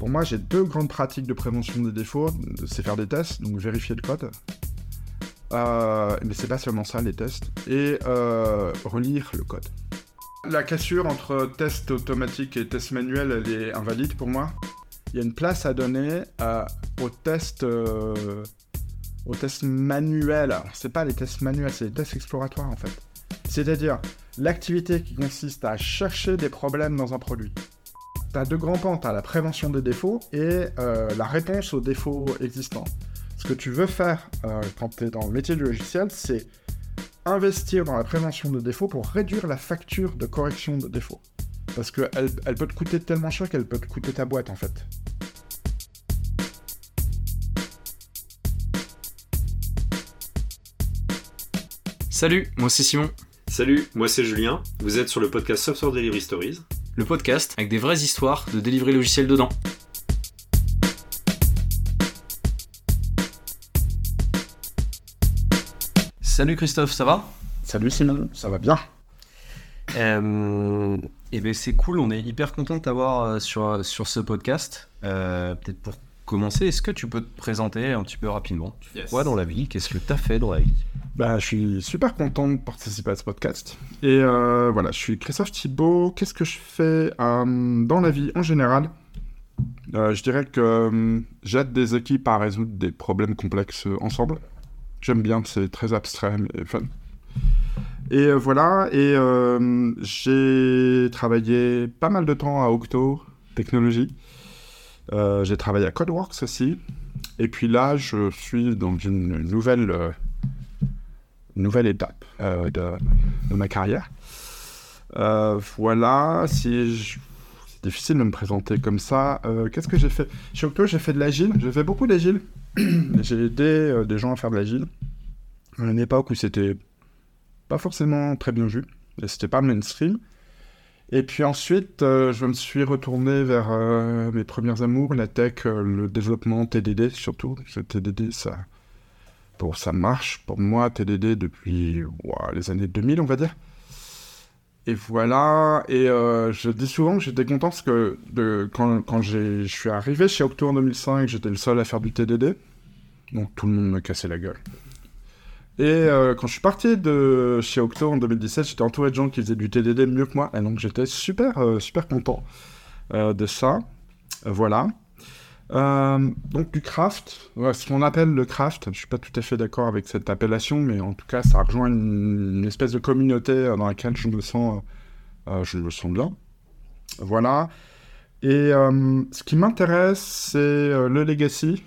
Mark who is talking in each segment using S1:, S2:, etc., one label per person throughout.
S1: Pour moi, j'ai deux grandes pratiques de prévention des défauts. C'est faire des tests, donc vérifier le code. Euh, mais c'est pas seulement ça, les tests. Et euh, relire le code. La cassure entre test automatique et test manuel, elle est invalide pour moi. Il y a une place à donner euh, aux tests euh, aux tests manuels. C'est pas les tests manuels, c'est les tests exploratoires en fait. C'est-à-dire l'activité qui consiste à chercher des problèmes dans un produit. T'as deux grands pans, t'as la prévention des défauts et euh, la réponse aux défauts existants. Ce que tu veux faire euh, quand tu es dans le métier du logiciel, c'est investir dans la prévention de défauts pour réduire la facture de correction de défauts. Parce qu'elle elle peut te coûter tellement cher qu'elle peut te coûter ta boîte en fait.
S2: Salut, moi c'est Simon,
S3: Salut, moi c'est Julien. Vous êtes sur le podcast Software Delivery Stories.
S2: Le podcast avec des vraies histoires de délivrer logiciel dedans. Salut Christophe, ça va?
S1: Salut Simon, ça va bien
S2: euh, Eh ben c'est cool, on est hyper content de t'avoir euh, sur, sur ce podcast. Euh, Peut-être pour commencer, est-ce que tu peux te présenter un petit peu rapidement? Tu fais
S3: Yes.
S2: quoi dans la vie? Qu'est-ce que tu as fait dans la vie?
S1: Bah, je suis super content de participer à ce podcast. Et euh, voilà, je suis Christophe Thibault. Qu'est-ce que je fais euh, dans la vie en général? Euh, Je dirais que j'aide des équipes à résoudre des problèmes complexes ensemble. J'aime bien, c'est très abstrait mais fun. Et voilà, et j'ai travaillé pas mal de temps à Octo Technologies. J'ai travaillé à Codeworks aussi. Et puis là, je suis dans une nouvelle nouvelle étape euh, de, de ma carrière. Euh, voilà, si je- c'est difficile de me présenter comme ça. Euh, Qu'est-ce que j'ai fait? Chez Octo, j'ai fait de l'agile. J'ai fait beaucoup d'agile. j'ai aidé euh, des gens à faire de l'agile. À une époque où c'était pas forcément très bien vu. Et c'était pas mainstream. Et puis ensuite, euh, je me suis retourné vers mes premiers amours, la tech, le développement TDD surtout. Que TDD, ça, Bon, ça marche pour moi, TDD, depuis les années 2000, on va dire. Et voilà, et euh, je dis souvent que j'étais content parce que de, quand, quand je suis arrivé chez Octo en 2005, j'étais le seul à faire du TDD. Donc tout le monde me cassait la gueule. Et euh, quand je suis parti de chez Octo en 2017, j'étais entouré de gens qui faisaient du TDD mieux que moi. Et donc j'étais super, euh, super content de ça. Voilà. Euh, donc du craft, ce qu'on appelle le craft, je suis pas tout à fait d'accord avec cette appellation, mais en tout cas ça rejoint une, espèce de communauté euh, dans laquelle je me sens, euh, je me sens bien. Voilà. Et ce qui m'intéresse, c'est le legacy.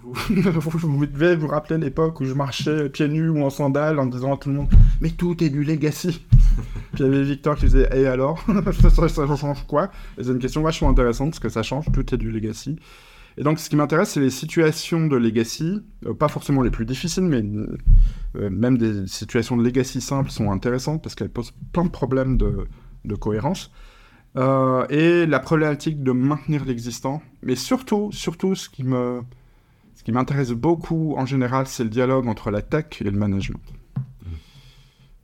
S1: Vous, vous- devez vous rappeler l'époque où je marchais pieds nus ou en sandales en disant à tout le monde Mais tout est du legacy. Puis il y avait Victor qui disait Et alors? Ça, change quoi C'est une question vachement intéressante parce que ça change, tout est du legacy. Et donc ce qui m'intéresse, c'est les situations de legacy, euh, pas forcément les plus difficiles, mais euh, même des situations de legacy simples sont intéressantes parce qu'elles posent plein de problèmes de, cohérence. Euh, et la problématique de maintenir l'existant. Mais surtout, surtout, ce qui me, ce qui m'intéresse beaucoup en général, c'est le dialogue entre la tech et le management.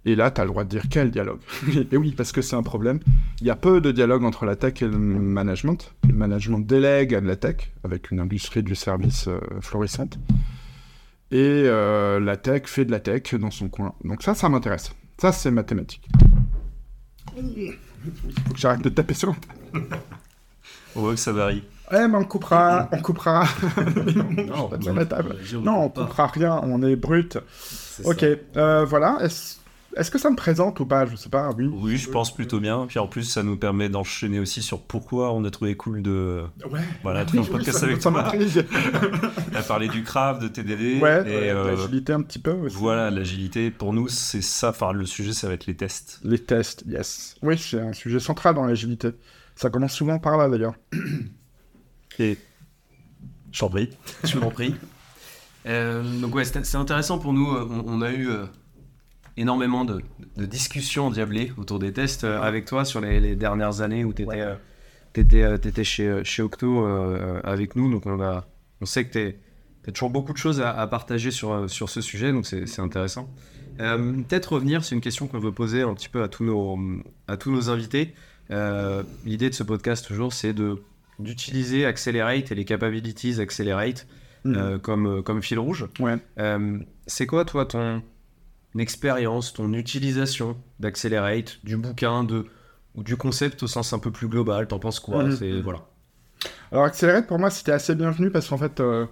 S1: Et là, tu as le droit de dire quel dialogue. et oui, parce que c'est un problème. Il y a peu de dialogue entre la tech et le management. Le management délègue à de la tech, avec une industrie du service euh, florissante. Et euh, la tech fait de la tech dans son coin. Donc ça, ça m'intéresse. Ça, c'est mathématique. Il faut que j'arrête de taper sur.
S3: On voit que ça varie.
S1: Ouais, mais on coupera, on coupera.
S4: Non,
S1: la table.
S4: on
S1: Non, on coupera rien, on est brut. Ok,
S4: ça.
S1: euh, voilà. Est-ce que ça me présente ou pas? Je sais pas, oui.
S3: Oui, je pense plutôt bien. Puis en plus, ça nous permet d'enchaîner aussi sur pourquoi on a trouvé cool de
S1: Ouais.
S3: voilà, de
S1: Oui,
S3: podcast
S1: ça,
S3: avec
S1: ça
S3: toi. a parlé du craft, de TDD.
S1: Ouais,
S3: et
S1: ouais,
S3: euh,
S1: l'agilité un petit peu aussi.
S3: voilà, l'agilité, pour nous, c'est ça. Enfin, le sujet, ça va être les tests.
S1: Les tests, yes. Oui, c'est un sujet central dans l'agilité. Ça commence souvent par là d'ailleurs.
S3: Et je t'en prie.
S2: Je m'en prie. Euh, donc ouais, c'est intéressant pour nous. euh, On, on a eu euh, énormément de, de discussions endiablées autour des tests euh, avec toi sur les, les dernières années où tu étais, chez, chez Octo avec nous. Donc on, a, on sait que tu as toujours beaucoup de choses à, à partager sur, sur ce sujet, donc c'est c'est intéressant. Peut-être revenir, c'est une question qu'on veut poser un petit peu à tous nos, à tous nos invités. L'idée de ce podcast toujours, c'est de d'utiliser Accelerate et les capabilities Accelerate
S1: Mhm.
S2: euh, comme, euh, comme fil rouge.
S1: Ouais.
S2: Euh, c'est quoi, toi, ton expérience, ton utilisation d'Accelerate, du bouquin, de, ou du concept au sens un peu plus global? T'en penses quoi?
S1: Mhm.
S2: C'est voilà.
S1: Alors Accelerate pour moi c'était assez bienvenu parce qu'en fait euh,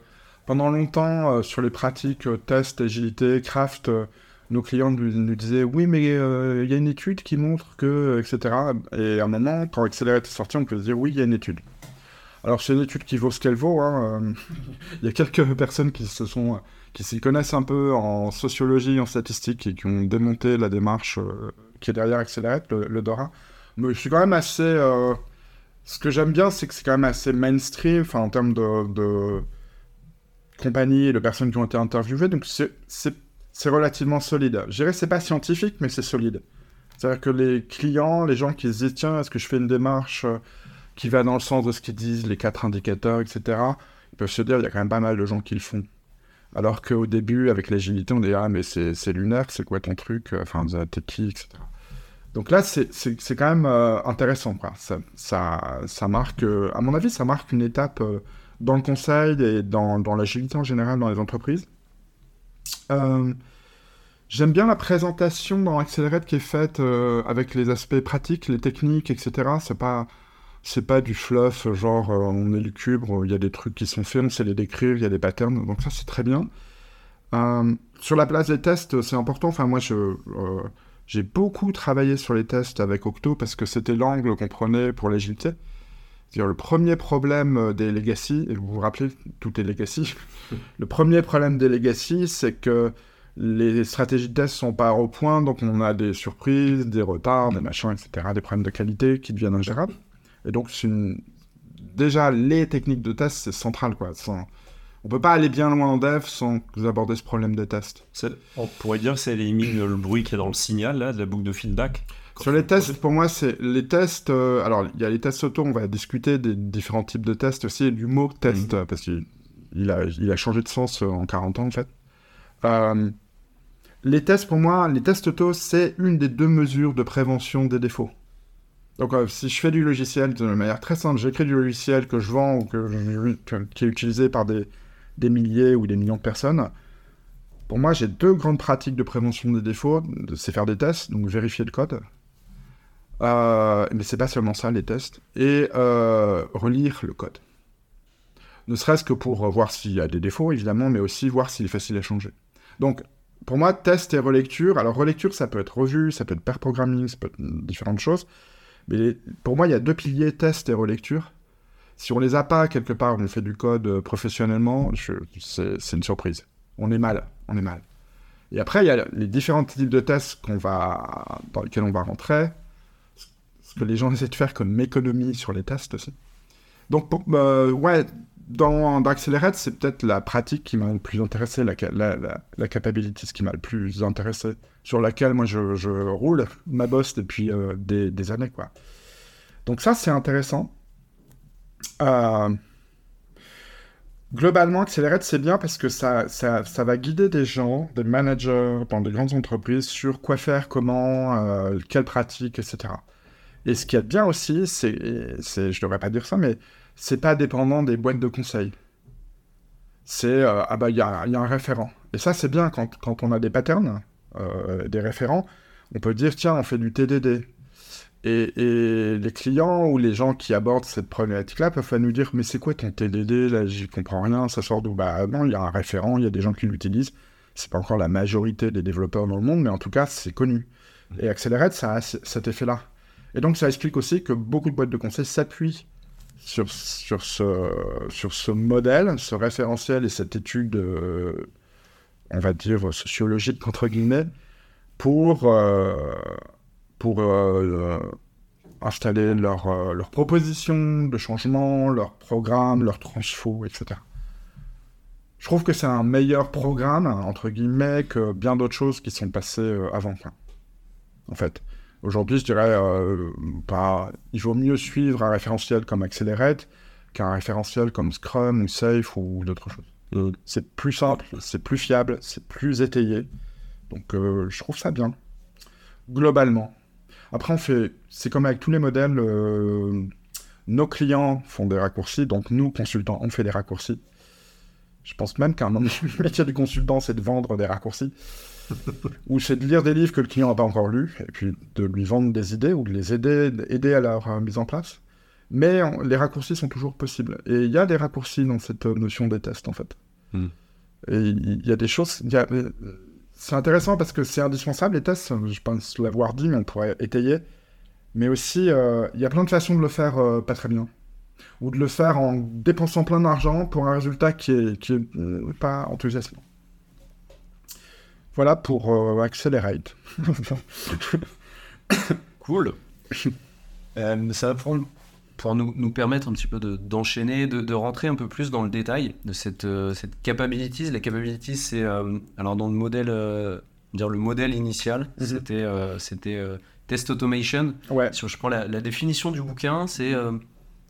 S1: pendant longtemps sur les pratiques test, agilité, craft, nos clients nous, nous disaient oui mais euh, il y a une étude qui montre que etc. Et à un moment quand Accelerate est sorti on peut se dire oui il y a une étude. Alors c'est une étude qui vaut ce qu'elle vaut. hein, euh, Il y a quelques personnes qui se sont qui s'y connaissent un peu en sociologie, en statistique et qui ont démonté la démarche euh, qui est derrière Accelerate, le, Dora. Mais je suis quand même assez euh, ce que j'aime bien, c'est que c'est quand même assez mainstream, en termes de, de compagnies et de personnes qui ont été interviewées, donc c'est- relativement solide. Je dirais que c'est pas scientifique, mais c'est solide. C'est-à-dire que les clients, les gens qui se disent tiens, est-ce que je fais une démarche qui va dans le sens de ce qu'ils disent, les quatre indicateurs, etc., ils peuvent se dire il y a quand même pas mal de gens qui le font. Alors qu'au début, avec l'agilité, on dit ah mais c'est lunaire, c'est quoi ton truc, enfin t'es qui, etc. Donc là, c'est- quand même euh, intéressant. Quoi. Ça, ça, ça marque, euh, à mon avis, ça marque une étape euh, dans le conseil et dans, dans l'agilité en général dans les entreprises. Euh, J'aime bien la présentation dans Accelerate qui est faite euh, avec les aspects pratiques, les techniques, etc. C'est pas, c'est pas du fluff, genre euh, on est lucubre, il y a des trucs qui sont faits, on sait les décrire, il y a des patterns. Donc ça, c'est très bien. Euh, sur la place des tests, c'est important. Enfin, moi, je, euh, j'ai beaucoup travaillé sur les tests avec Octo parce que c'était l'angle qu'on prenait pour l'agilité. C'est-à-dire le premier problème euh, des legacy, et vous vous rappelez, tout est legacy. le premier problème des legacy, c'est que les stratégies de test sont pas au point, donc on a des surprises, des retards, des machins, etc., des problèmes de qualité qui deviennent ingérables. Et donc, une... déjà, les techniques de test, c'est central, quoi. Sans... On peut pas aller bien loin en dev sans aborder ce problème des tests.
S3: C'est- On pourrait dire que ça élimine le bruit qui est dans le signal, là, de la boucle de feedback.
S1: Sur les tests, pour moi, c'est les tests. euh, alors, il y a les tests auto, on va discuter des différents types de tests aussi, du mot test, euh, parce qu'il il a, il a changé de sens euh, en 40 ans, en fait. Euh, les tests, pour moi, les tests auto, c'est une des deux mesures de prévention des défauts. Donc, euh, si je fais du logiciel de manière très simple, j'écris du logiciel que je vends ou que, qui est utilisé par des, des milliers ou des millions de personnes, pour moi, j'ai deux grandes pratiques de prévention des défauts. C'est faire des tests, donc vérifier le code. Euh, mais c'est pas seulement ça, les tests. Et euh, relire le code. Ne serait-ce que pour voir s'il y a des défauts, évidemment, mais aussi voir s'il est facile à changer. Donc, pour moi, test et relecture. Alors, relecture, ça peut être revue, ça peut être pair programming, ça peut être différentes choses. Mais pour moi, il y a deux piliers, test et relecture. Si on les a pas quelque part, on fait du code euh, professionnellement, c'est une surprise. On est mal, on est mal. Et après, il y a les différents types de tests dans lesquels on va rentrer, ce que les gens essaient de faire comme économie sur les tests aussi. Donc, euh, ouais, dans, Accelerate, c'est peut-être la pratique qui m'a le plus intéressé, la, la, capability, ce qui m'a le plus intéressé, sur laquelle moi je, roule ma bosse depuis euh, des, années, quoi. Donc ça, c'est intéressant. Euh, globalement, Accelerate, c'est bien parce que ça, va guider des gens, des managers dans des grandes entreprises sur quoi faire, comment, euh, quelles pratiques, etc. Et ce qui est bien aussi, c'est, je devrais pas dire ça, mais c'est pas dépendant des boîtes de conseil. C'est, euh, ah bah, il y a, un référent. Et ça, c'est bien quand, quand on a des patterns, euh, des référents, on peut dire, tiens, on fait du TDD. Et, les clients ou les gens qui abordent cette problématique-là peuvent nous dire, mais c'est quoi ton TDD Là, j'y comprends rien, ça sort d'où? Bah non, il y a un référent, il y a des gens qui l'utilisent. C'est pas encore la majorité des développeurs dans le monde, mais en tout cas, c'est connu. Et Accelerate, ça a cet effet-là. Et donc, ça explique aussi que beaucoup de boîtes de conseil s'appuient sur, sur, ce, sur ce modèle, ce référentiel et cette étude, euh, on va dire, sociologique, entre guillemets, pour, euh, pour euh, installer leurs leurs propositions de changement, leurs programmes, leurs transfos, etc. Je trouve que c'est un meilleur programme, entre guillemets, que bien d'autres choses qui sont passées avant. En fait. Aujourd'hui, je dirais, euh, pas... il vaut mieux suivre un référentiel comme Accelerate qu'un référentiel comme Scrum ou Safe ou d'autres choses. C'est plus simple, c'est plus fiable, c'est plus étayé. Donc, euh, je trouve ça bien. Globalement. Après, on fait, c'est comme avec tous les modèles euh, Nos clients font des raccourcis, donc nous, consultants, on fait des raccourcis. Je pense même qu'un métier du consultant, c'est de vendre des raccourcis. Ou c'est de lire des livres que le client n'a pas encore lus, et puis de lui vendre des idées, ou de les aider, aider à leur euh, mise en place. Mais on- les raccourcis sont toujours possibles. Et il y a des raccourcis dans cette euh, notion des tests, en fait.
S3: Hmm.
S1: Et il y a des choses... il y a- euh, C'est intéressant parce que c'est indispensable, les tests. Je pense l'avoir dit, mais on pourrait étayer. Mais aussi, euh, il y a plein de façons de le faire euh, pas très bien. Ou de le faire en dépensant plein d'argent pour un résultat qui est, qui est euh, pas enthousiasmant. Voilà pour euh, Accelerate.
S2: Cool. Euh, ça va prendre- pouvoir nous, nous permettre un petit peu de- d'enchaîner, de, de rentrer un peu plus dans le détail de cette, euh, cette capabilities. Les capabilities, c'est euh, alors dans le modèle, euh, dire le modèle initial,
S1: Mhm.
S2: c'était c'était test automation.
S1: ouais.
S2: Si je prends la, la définition du bouquin, c'est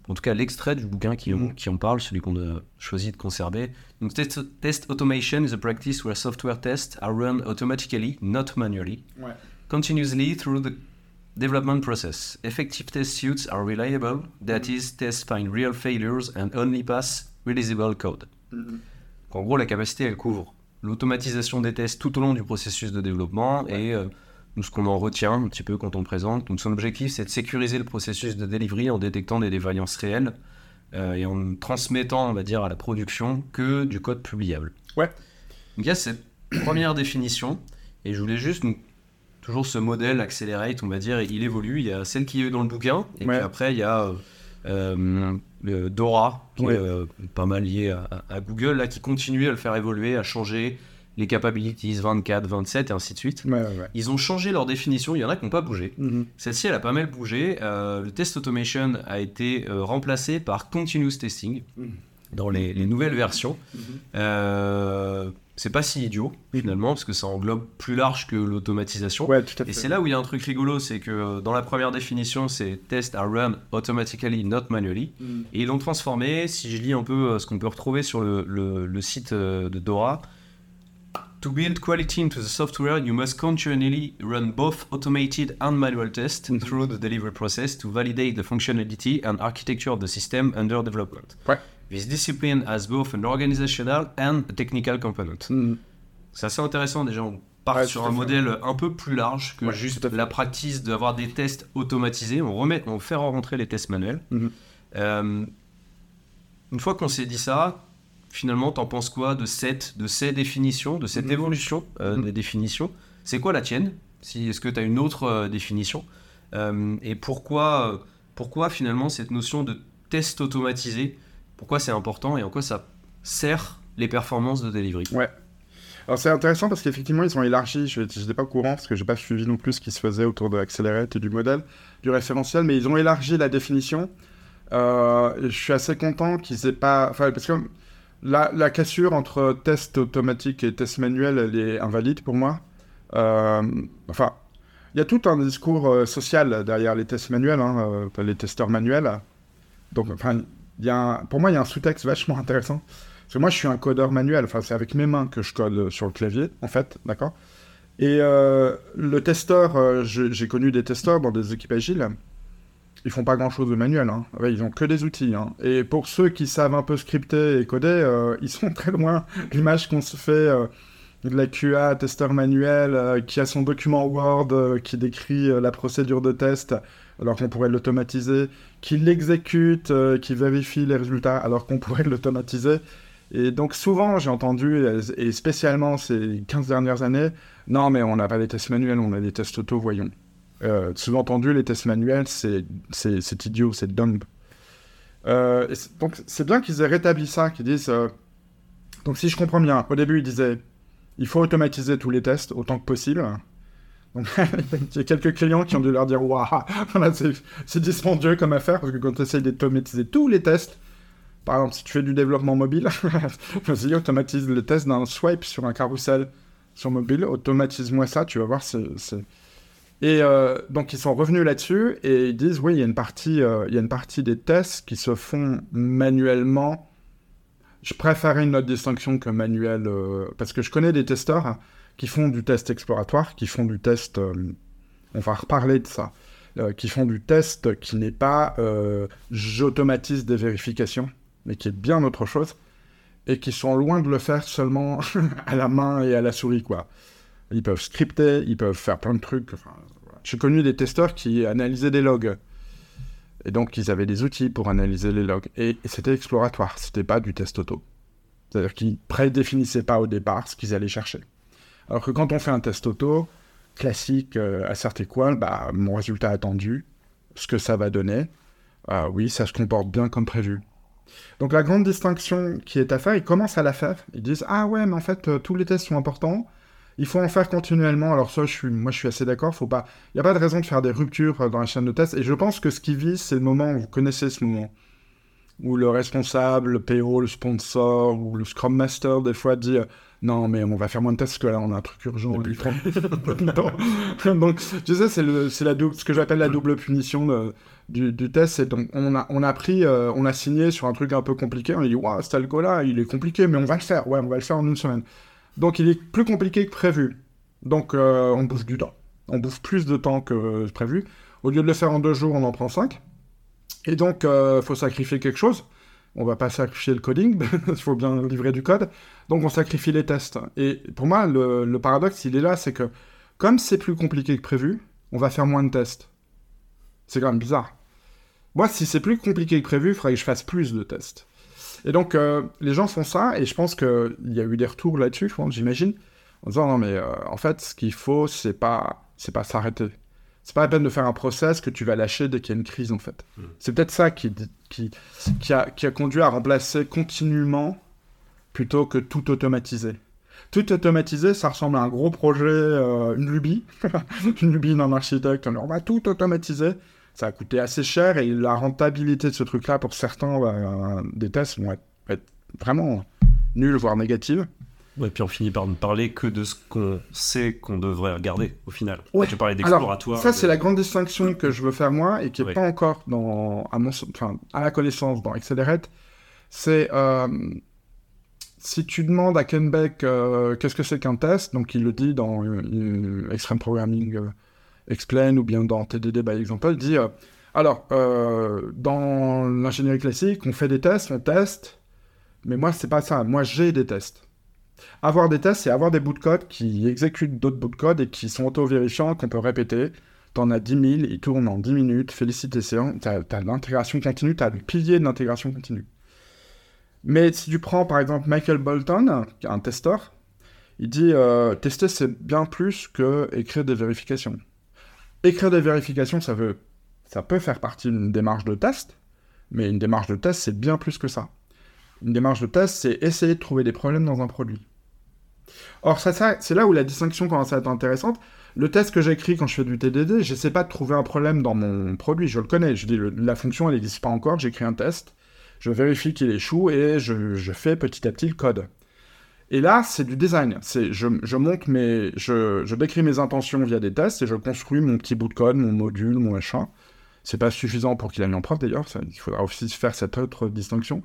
S2: en tout cas l'extrait du bouquin qui,
S1: Mhm.
S2: qui en parle, celui qu'on a choisi de conserver. Donc, test, test automation is a practice where software tests are run automatically, not manually,
S1: Ouais.
S2: continuously through the development process. Effective test suits are reliable, that is, tests find real failures and only pass releasable code. Donc, en gros, la capacité, elle couvre l'automatisation des tests tout au long du processus de développement et euh, nous, ce qu'on en retient un petit peu quand on le présente. Donc, son objectif, c'est de sécuriser le processus de delivery en détectant des défaillances réelles euh, et en ne transmettant, on va dire, à la production que du code publiable.
S1: Ouais.
S2: Donc, il y a cette première définition et je voulais juste, donc, toujours ce modèle Accelerate, on va dire, il évolue. Il y a celle qui est dans le bouquin et
S1: Ouais.
S2: puis après, il y a. euh, euh, Dora, qui
S1: Ouais.
S2: est euh, pas mal lié à, à- à Google, là, qui continue à le faire évoluer, à changer les capabilities 24, 27 et ainsi de suite.
S1: Ouais, ouais, ouais.
S2: Ils ont changé leur définition, il y en a qui n'ont pas bougé.
S1: Mhm.
S2: Celle-ci, elle a pas mal bougé. Euh, le test automation a été euh, remplacé par continuous testing
S1: Mhm.
S2: dans les, les nouvelles versions.
S1: Mhm.
S2: Euh, c'est pas si idiot, finalement, parce que ça englobe plus large que l'automatisation. Et c'est là où il y a un truc rigolo, c'est que dans la première définition, c'est test are run automatically, not manually.
S1: Mhm.
S2: Et ils l'ont transformé, si je lis un peu ce qu'on peut retrouver sur le, le- le site de Dora, To build quality into the software, you must continually run both automated and manual tests
S1: Mhm.
S2: through the delivery process to validate the functionality and architecture of the system under development.
S1: Ouais.
S2: This discipline has both an organizational and a technical component.
S1: Mhm.
S2: C'est assez intéressant déjà, on part
S1: Ouais,
S2: sur un modèle un peu plus large que
S1: Ouais,
S2: juste la practice d'avoir des tests automatisés. On, remet, on fait rentrer les tests manuels.
S1: Mhm.
S2: Euh, une fois qu'on s'est dit ça, finalement, t'en penses quoi de, cette, de ces définitions, de cette
S1: Mhm.
S2: évolution euh,
S1: Mhm.
S2: des définitions? C'est quoi la tienne? Si, Est-ce que tu as une autre euh, définition? Euh, Et pourquoi, pourquoi finalement cette notion de test automatisé? Pourquoi c'est important et en quoi ça sert les performances de delivery?
S1: Alors c'est intéressant parce qu'effectivement ils ont élargi, je n'étais pas au courant parce que j'ai pas suivi non plus ce qui se faisait autour de Accelerate et du modèle, du référentiel, mais ils ont élargi la définition. Je suis assez content qu'ils aient pas... Enfin, parce que la, cassure entre test automatique et test manuel, elle est invalide pour moi. Euh, enfin, il y a tout un discours euh, social derrière les tests manuels, hein, euh, les testeurs manuels. Donc, enfin, pour moi, il y a un sous-texte vachement intéressant. Parce que moi, je suis un codeur manuel. Enfin, c'est avec mes mains que je code sur le clavier, en fait, d'accord? Et le testeur, j'ai connu des testeurs dans des équipes agiles. Ils font pas grand-chose de manuel. Hein. Ils ont que des outils. hein. Et pour ceux qui savent un peu scripter et coder, euh, ils sont très loin l'image qu'on se fait euh, de la QA, testeur manuel, euh, qui a son document Word qui décrit la procédure de test, alors qu'on pourrait l'automatiser, qui l'exécute, qui vérifie les résultats, alors qu'on pourrait l'automatiser. Et donc souvent, j'ai entendu, et spécialement ces 15 dernières années, non mais on n'a pas des tests manuels, on a des tests auto, voyons. Euh, Sous-entendu, les tests manuels, c'est idiot, c'est dumb. Euh, donc c'est bien qu'ils aient rétabli ça, qu'ils disent... euh, Donc si je comprends bien, au début ils disaient, il faut automatiser tous les tests autant que possible. Donc il y a quelques clients qui ont dû leur dire, waouh, c'est dispendieux comme affaire, parce que quand tu essayes d'automatiser tous les tests, par exemple, si tu fais du développement mobile, vas-y, automatise le test d'un swipe sur un carrousel sur mobile, automatise-moi ça, tu vas voir, c'est... Et euh, donc, ils sont revenus là-dessus et ils disent, oui, il y a une partie, euh, il y a une partie des tests qui se font manuellement. Je préférais une autre distinction que manuel, euh, parce que je connais des testeurs qui font du test exploratoire, qui font du test... on va reparler de ça. qui font du test qui n'est pas j'automatise des vérifications, mais qui est bien autre chose, et qui sont loin de le faire seulement à la main et à la souris, quoi. Ils peuvent scripter, ils peuvent faire plein de trucs. J'ai connu des testeurs qui analysaient des logs. Et donc, ils avaient des outils pour analyser les logs. Et, c'était exploratoire, c'était pas du test auto. C'est-à-dire qu'ils prédéfinissaient pas au départ ce qu'ils allaient chercher. Alors que quand on fait un test auto, classique, euh, à bah, mon résultat attendu, ce que ça va donner, ah oui, ça se comporte bien comme prévu. Donc la grande distinction qui est à faire, ils commencent à la faire. Ils disent ah ouais, mais en fait euh, tous les tests sont importants. Il faut en faire continuellement. Alors ça, je suis, moi, je suis assez d'accord. Faut pas, il n'y a pas de raison de faire des ruptures euh, dans la chaîne de test. Et je pense que ce qui vise, c'est le moment. Vous connaissez ce moment où le responsable, le PO, le sponsor ou le Scrum Master des fois dit euh, non mais on va faire moins de tests parce que là on a un truc urgent.
S3: Plus
S1: Non. donc tu sais c'est le, c'est la dou- ce que j'appelle la double punition du, du test. C'est donc on a on a pris euh, on a signé sur un truc un peu compliqué. On a dit waouh cet algo là il est compliqué mais on va le faire. Ouais on va le faire en une semaine. Donc il est plus compliqué que prévu. Donc euh, on bouffe du temps. On bouffe plus de temps que prévu. Au lieu de le faire en deux jours on en prend cinq. Et donc, il faut sacrifier quelque chose. On va pas sacrifier le coding, il faut bien livrer du code. Donc, on sacrifie les tests. Et pour moi, le, le paradoxe, il est là, c'est que comme c'est plus compliqué que prévu, on va faire moins de tests. C'est quand même bizarre. Moi, si c'est plus compliqué que prévu, il faudrait que je fasse plus de tests. Et donc, euh, les gens font ça, et je pense qu'il y a eu des retours là-dessus, j'imagine, en disant, non, mais euh, en fait, ce qu'il faut, c'est pas, c'est pas s'arrêter. C'est pas la peine de faire un process que tu vas lâcher dès qu'il y a une crise, en fait.
S3: Mm.
S1: C'est peut-être ça qui, qui, qui, a, qui a conduit à remplacer continuellement plutôt que tout automatiser. Tout automatiser, ça ressemble à un gros projet, euh, une lubie, une lubie d'un architecte. On va tout automatiser. Ça a coûté assez cher et la rentabilité de ce truc-là, pour certains euh, des tests, vont être, être vraiment nuls, voire négatives.
S3: Ouais, puis on finit par ne parler que de ce qu'on sait qu'on devrait regarder au final.
S1: Ouais.
S3: Tu parlais d'exploratoire.
S1: ça,
S3: de-
S1: c'est la grande distinction que je veux faire moi et qui n'est pas encore dans, à, mon, enfin, à la connaissance dans Accelerate. C'est euh, si tu demandes à Ken Beck euh, qu'est-ce que c'est qu'un test, donc il le dit dans Extreme Programming Explain ou bien dans TDD by Example, dit alors, euh, dans l'ingénierie classique, on fait des tests, on teste, mais moi, c'est pas ça. Moi, j'ai des tests. Avoir des tests, c'est avoir des bouts de code qui exécutent d'autres bouts de code et qui sont auto-vérifiants, qu'on peut répéter. T'en as 10 000, ils tournent en 10 minutes, félicitations, t'as as, l'intégration continue, t'as le pilier de l'intégration continue. Mais si tu prends par exemple Michael Bolton, qui est un testeur, il dit euh, tester c'est bien plus que écrire des vérifications. Écrire des vérifications, ça peut faire partie d'une démarche de test, mais une démarche de test c'est bien plus que ça. Une démarche de test, c'est essayer de trouver des problèmes dans un produit. Or, ça, c'est là où la distinction commence à être intéressante. Le test que j'écris quand je fais du TDD, j'essaie pas de trouver un problème dans mon produit, je le connais. Je dis, la fonction, elle n'existe pas encore, j'écris un test, je vérifie qu'il échoue et je, je fais petit à petit le code. Et là, c'est du design. C'est, je, je monte mes, je, je décris mes intentions via des tests et je construis mon petit bout de code, mon module, mon machin. C'est pas suffisant pour qu'il aille en prof d'ailleurs, il faudra aussi faire cette autre distinction.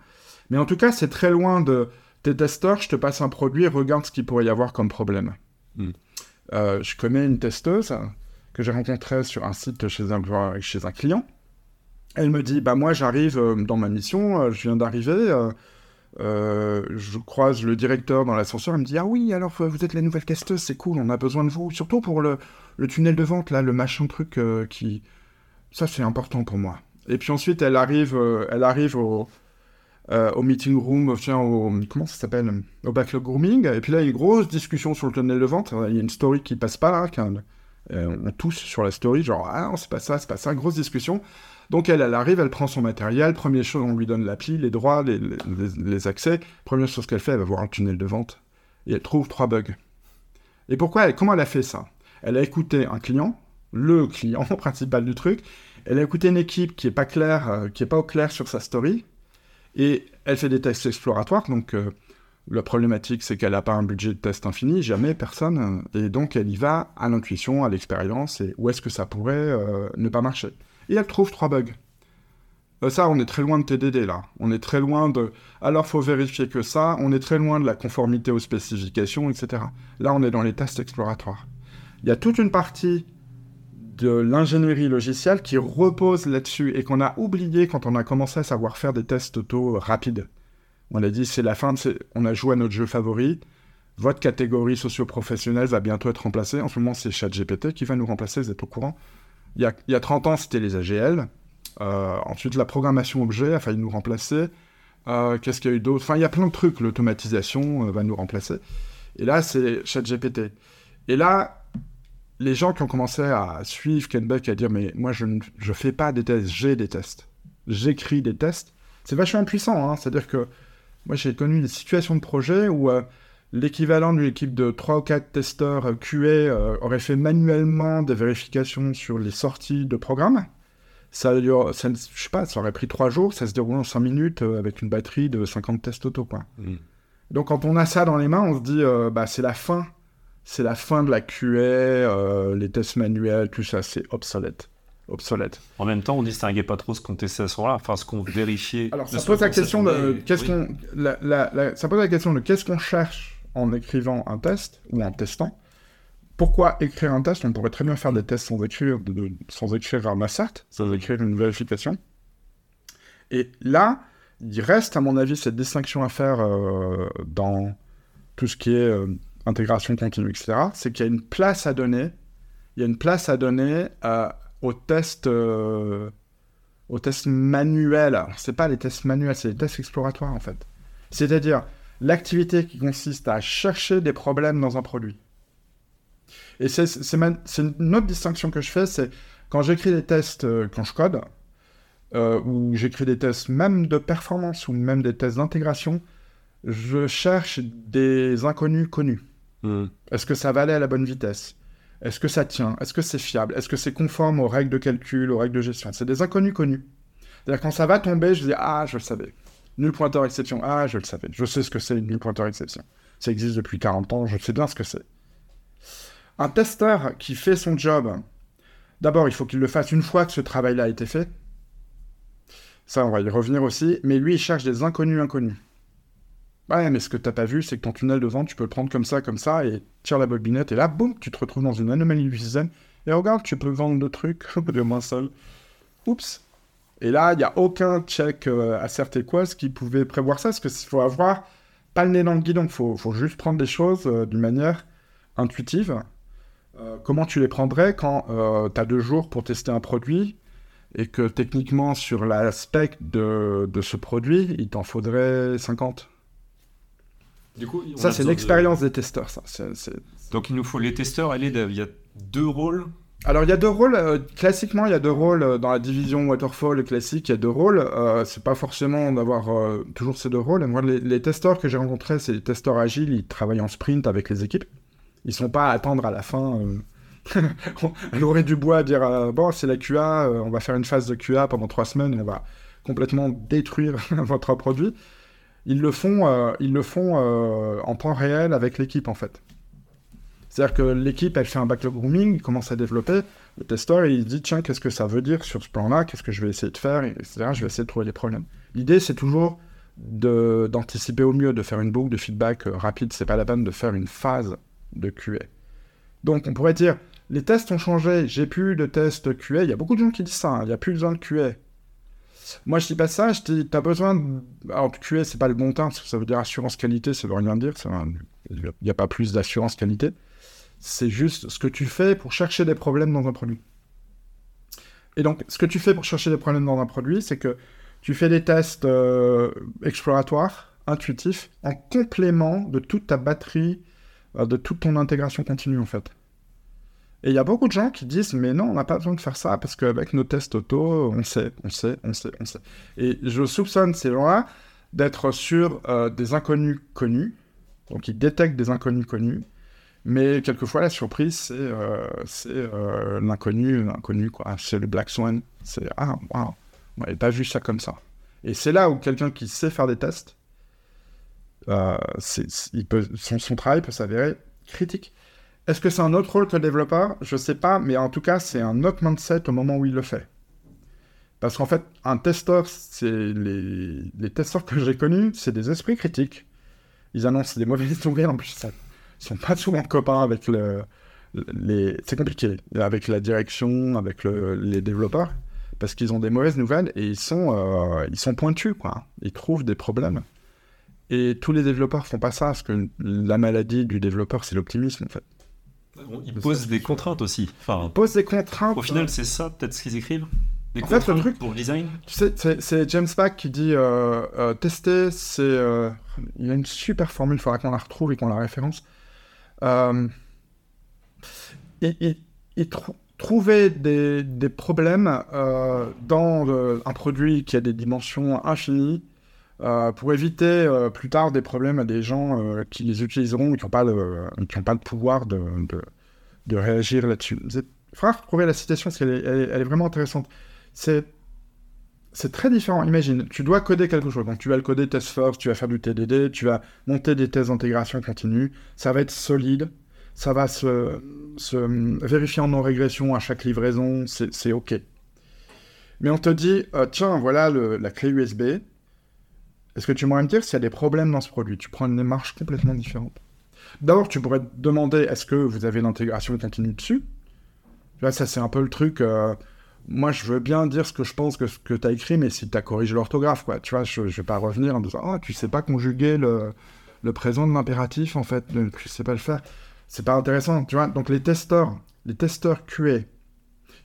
S1: Mais en tout cas, c'est très loin de tes testeurs, je te passe un produit, regarde ce qu'il pourrait y avoir comme problème.
S3: Mm.
S1: Euh, je connais une testeuse que j'ai rencontrée sur un site chez un, chez un client. Elle me dit, bah moi j'arrive euh, dans ma mission, euh, je viens d'arriver, euh, je croise le directeur dans l'ascenseur, il me dit, ah oui, alors vous êtes la nouvelle testeuse, c'est cool, on a besoin de vous, surtout pour le, tunnel de vente, là, le machin truc euh, qui... Ça c'est important pour moi. Et puis ensuite, elle arrive, euh, elle arrive au, meeting room, tiens, au, comment ça s'appelle Au backlog grooming. Et puis là, il y a une grosse discussion sur le tunnel de vente. Il y a une story qui passe pas là. on tousse sur la story, genre, ah c'est pas ça, c'est pas ça, grosse discussion. Donc elle, arrive, elle prend son matériel. Première chose, on lui donne l'appli, les droits, les, accès. Première chose qu'elle fait, elle va voir un tunnel de vente. Et elle trouve trois bugs. Et pourquoi comment elle a fait ça? Elle a écouté un client, le client principal du truc. Elle a écouté une équipe qui est pas claire, euh, qui est pas au clair sur sa story. Et elle fait des tests exploratoires, donc euh, la problématique c'est qu'elle n'a pas un budget de test infini, jamais personne, et donc elle y va à l'intuition, à l'expérience, et où est-ce que ça pourrait euh, ne pas marcher? Et elle trouve trois bugs. Euh, ça, on est très loin de TDD là. On est très loin de. Alors, faut vérifier que ça. On est très loin de la conformité aux spécifications, etc. Là, on est dans les tests exploratoires. Il y a toute une partie de l'ingénierie logicielle qui repose là-dessus et qu'on a oublié quand on a commencé à savoir faire des tests auto rapides. On a dit c'est la fin, de on a joué à notre jeu favori. Votre catégorie socio-professionnelle va bientôt être remplacée. En ce moment, c'est ChatGPT qui va nous remplacer, vous êtes au courant. Il y a, y a 30 ans, c'était les AGL. Euh, ensuite, la programmation objet a failli nous remplacer. Euh, Qu'est-ce qu'il y a eu d'autre? Enfin, il y a plein de trucs. L'automatisation euh, va nous remplacer. Et là, c'est ChatGPT. Et là, les gens qui ont commencé à suivre Ken Beck, à dire Mais moi, je ne fais pas des tests, j'ai des tests. J'écris des tests. C'est vachement puissant. Hein C'est-à-dire que moi, j'ai connu des situations de projet où l'équivalent d'une équipe de 3 ou 4 testeurs euh, QA euh, aurait fait manuellement des vérifications sur les sorties de programme. Ça, ça, je sais pas, ça aurait pris 3 jours, ça se déroule en 5 minutes euh, avec une batterie de 50 tests auto. Quoi.
S3: Mm.
S1: Donc quand on a ça dans les mains, on se dit, euh, bah, c'est la fin. C'est la fin de la QA, euh, les tests manuels, tout ça, c'est obsolète. Obsolète.
S3: En même temps, on distinguait pas trop ce qu'on testait à ce moment-là, enfin ce qu'on vérifiait.
S1: Alors, ça pose la question de qu'est-ce qu'on, ça pose la question de qu'est-ce qu'on cherche en écrivant un test ou en testant. Pourquoi écrire un test? On pourrait très bien faire des tests sans écrire, de- de- sans écrire un assert, sans écrire une vérification. Et là, il reste, à mon avis, cette distinction à faire euh, dans tout ce qui est euh, intégration continue, etc. C'est qu'il y a une place à donner. Il y a une place à donner euh, aux tests. aux tests manuels. Alors, c'est pas les tests manuels, c'est les tests exploratoires en fait. C'est-à-dire l'activité qui consiste à chercher des problèmes dans un produit. Et c'est une autre distinction que je fais, c'est quand j'écris des tests, euh, quand je code, euh, ou j'écris des tests même de performance ou même des tests d'intégration, je cherche des inconnus connus.
S3: Mm.
S1: Est-ce que ça va aller à la bonne vitesse? Est-ce que ça tient? Est-ce que c'est fiable? Est-ce que c'est conforme aux règles de calcul, aux règles de gestion? C'est des inconnus connus. C'est-à-dire quand ça va tomber, je dis ah je le savais. Nul pointeur exception, ah je le savais. Je sais ce que c'est nul pointeur exception. Ça existe depuis 40 ans, je sais bien ce que c'est. Un testeur qui fait son job, d'abord il faut qu'il le fasse une fois que ce travail-là a été fait. Ça on va y revenir aussi. Mais lui il cherche des inconnus inconnus. Ouais, mais ce que t'as pas vu, c'est que ton tunnel de vente, tu peux le prendre comme ça, comme ça, et tire la bobinette, et là, boum, tu te retrouves dans une anomalie du système. Et regarde, tu peux vendre le truc de moins seul. Oups. Et là, il n'y a aucun check euh, asserté quoi, ce qui pouvait prévoir ça, parce qu'il faut avoir pas le nez dans le guidon, il faut, faut juste prendre des choses euh, d'une manière intuitive. Euh, comment tu les prendrais quand tu as deux jours pour tester un produit et que techniquement, sur l'aspect de, de ce produit, il t'en faudrait 50
S3: Du coup,
S1: ça, c'est
S3: de-
S1: l'expérience des testeurs, ça.
S3: Donc il nous faut les testeurs. Dave, il y a deux rôles.
S1: Alors, il y a deux rôles. euh, classiquement, il y a deux rôles euh, dans la division Waterfall classique. Il y a deux rôles. Euh, c'est pas forcément d'avoir euh, toujours ces deux rôles. Les, les testeurs que j'ai rencontrés, c'est les testeurs agiles. Ils travaillent en sprint avec les équipes. Ils sont pas à attendre à la fin. L'orée du bois, à dire bon, c'est la QA, on va faire une phase de QA pendant trois semaines et on va complètement détruire votre produit. Ils le font, ils le font en temps réel avec l'équipe en fait. C'est-à-dire que l'équipe, elle fait un backlog grooming, il commence à développer. Le testeur, il dit, tiens, qu'est-ce que ça veut dire sur ce plan-là? Qu'est-ce que je vais essayer de faire? Etc. Je vais essayer de trouver les problèmes. L'idée, c'est toujours d'anticiper au mieux, de faire une boucle de feedback euh, rapide. C'est pas la peine de faire une phase de QA. Donc, on pourrait dire, les tests ont changé, j'ai plus de tests QA. Il y a beaucoup de gens qui disent ça, hein, il n'y a plus besoin de QA. Moi, je dis pas ça, je dis, t'as besoin de... Alors, QA, c'est pas le bon terme, parce que ça veut dire assurance qualité, ça veut rien dire. Il n'y a pas plus d'assurance qualité c'est juste ce que tu fais pour chercher des problèmes dans un produit. Et donc, ce que tu fais pour chercher des problèmes dans un produit, c'est que tu fais des tests euh, exploratoires, intuitifs, en complément de toute ta batterie, euh, de toute ton intégration continue, en fait. Et il y a beaucoup de gens qui disent, mais non, on n'a pas besoin de faire ça, parce qu'avec nos tests auto, on sait, on sait, on sait, on sait. Et je soupçonne ces gens-là d'être sur euh, des inconnus connus, donc ils détectent des inconnus connus, mais quelquefois, la surprise, c'est euh, euh, l'inconnu, l'inconnu, quoi. C'est le Black Swan. C'est Ah, waouh, on n'avait pas vu ça comme ça. Et c'est là où quelqu'un qui sait faire des tests, euh, son, travail peut s'avérer critique. Est-ce que c'est un autre rôle que le développeur? Je sais pas, mais en tout cas, c'est un autre mindset au moment où il le fait. Parce qu'en fait, un testeur, c'est les, les testeurs que j'ai connus, c'est des esprits critiques. Ils annoncent des mauvaises nouvelles en plus. Ça, sont pas souvent copains avec le, les... c'est compliqué avec la direction, avec le- les développeurs, parce qu'ils ont des mauvaises nouvelles et ils sont, euh, ils sont pointus, quoi. Ils trouvent des problèmes. Et tous les développeurs font pas ça, parce que la maladie du développeur, c'est l'optimisme, en fait.
S3: Ils posent des contraintes aussi. Enfin,
S1: Pose des contraintes.
S3: au final, c'est ça peut-être ce qu'ils écrivent? Des
S1: En fait, le
S3: contraintes
S1: truc-
S3: pour le design?
S1: Tu sais, c'est- c'est James Pack qui dit euh, euh, tester, c'est. euh, il a une super formule, il faudra qu'on la retrouve et qu'on la référence. Euh, il, il- il trou- trouvait des, problèmes euh, dans euh, un produit qui a des dimensions infinies euh, pour éviter plus tard des problèmes à des gens qui les utiliseront et qui n'ont pas, le- pouvoir de, réagir là-dessus. Il faudra retrouver la citation parce qu'elle est, est vraiment intéressante. C'est c'est très différent. Imagine, tu dois coder quelque chose. Donc, tu vas le coder test first, tu vas faire du TDD, tu vas monter des tests d'intégration continue. Ça va être solide. Ça va se, hum, vérifier en non-régression à chaque livraison. C'est OK. Mais on te dit, euh, tiens, voilà la clé USB. Est-ce que tu pourrais me dire s'il y a des problèmes dans ce produit? Tu prends une démarche complètement différente. D'abord, tu pourrais te demander, est-ce que vous avez l'intégration continue dessus? Là, ça, c'est un peu le truc. euh, moi, je veux bien dire ce que je pense que ce que tu as écrit, mais si tu as corrigé l'orthographe, quoi. Tu vois, je, je vais pas revenir en disant Ah, tu sais pas conjuguer le, le présent de l'impératif, en fait, tu sais pas le faire. C'est pas intéressant, tu vois. Donc, les testeurs, les testeurs QA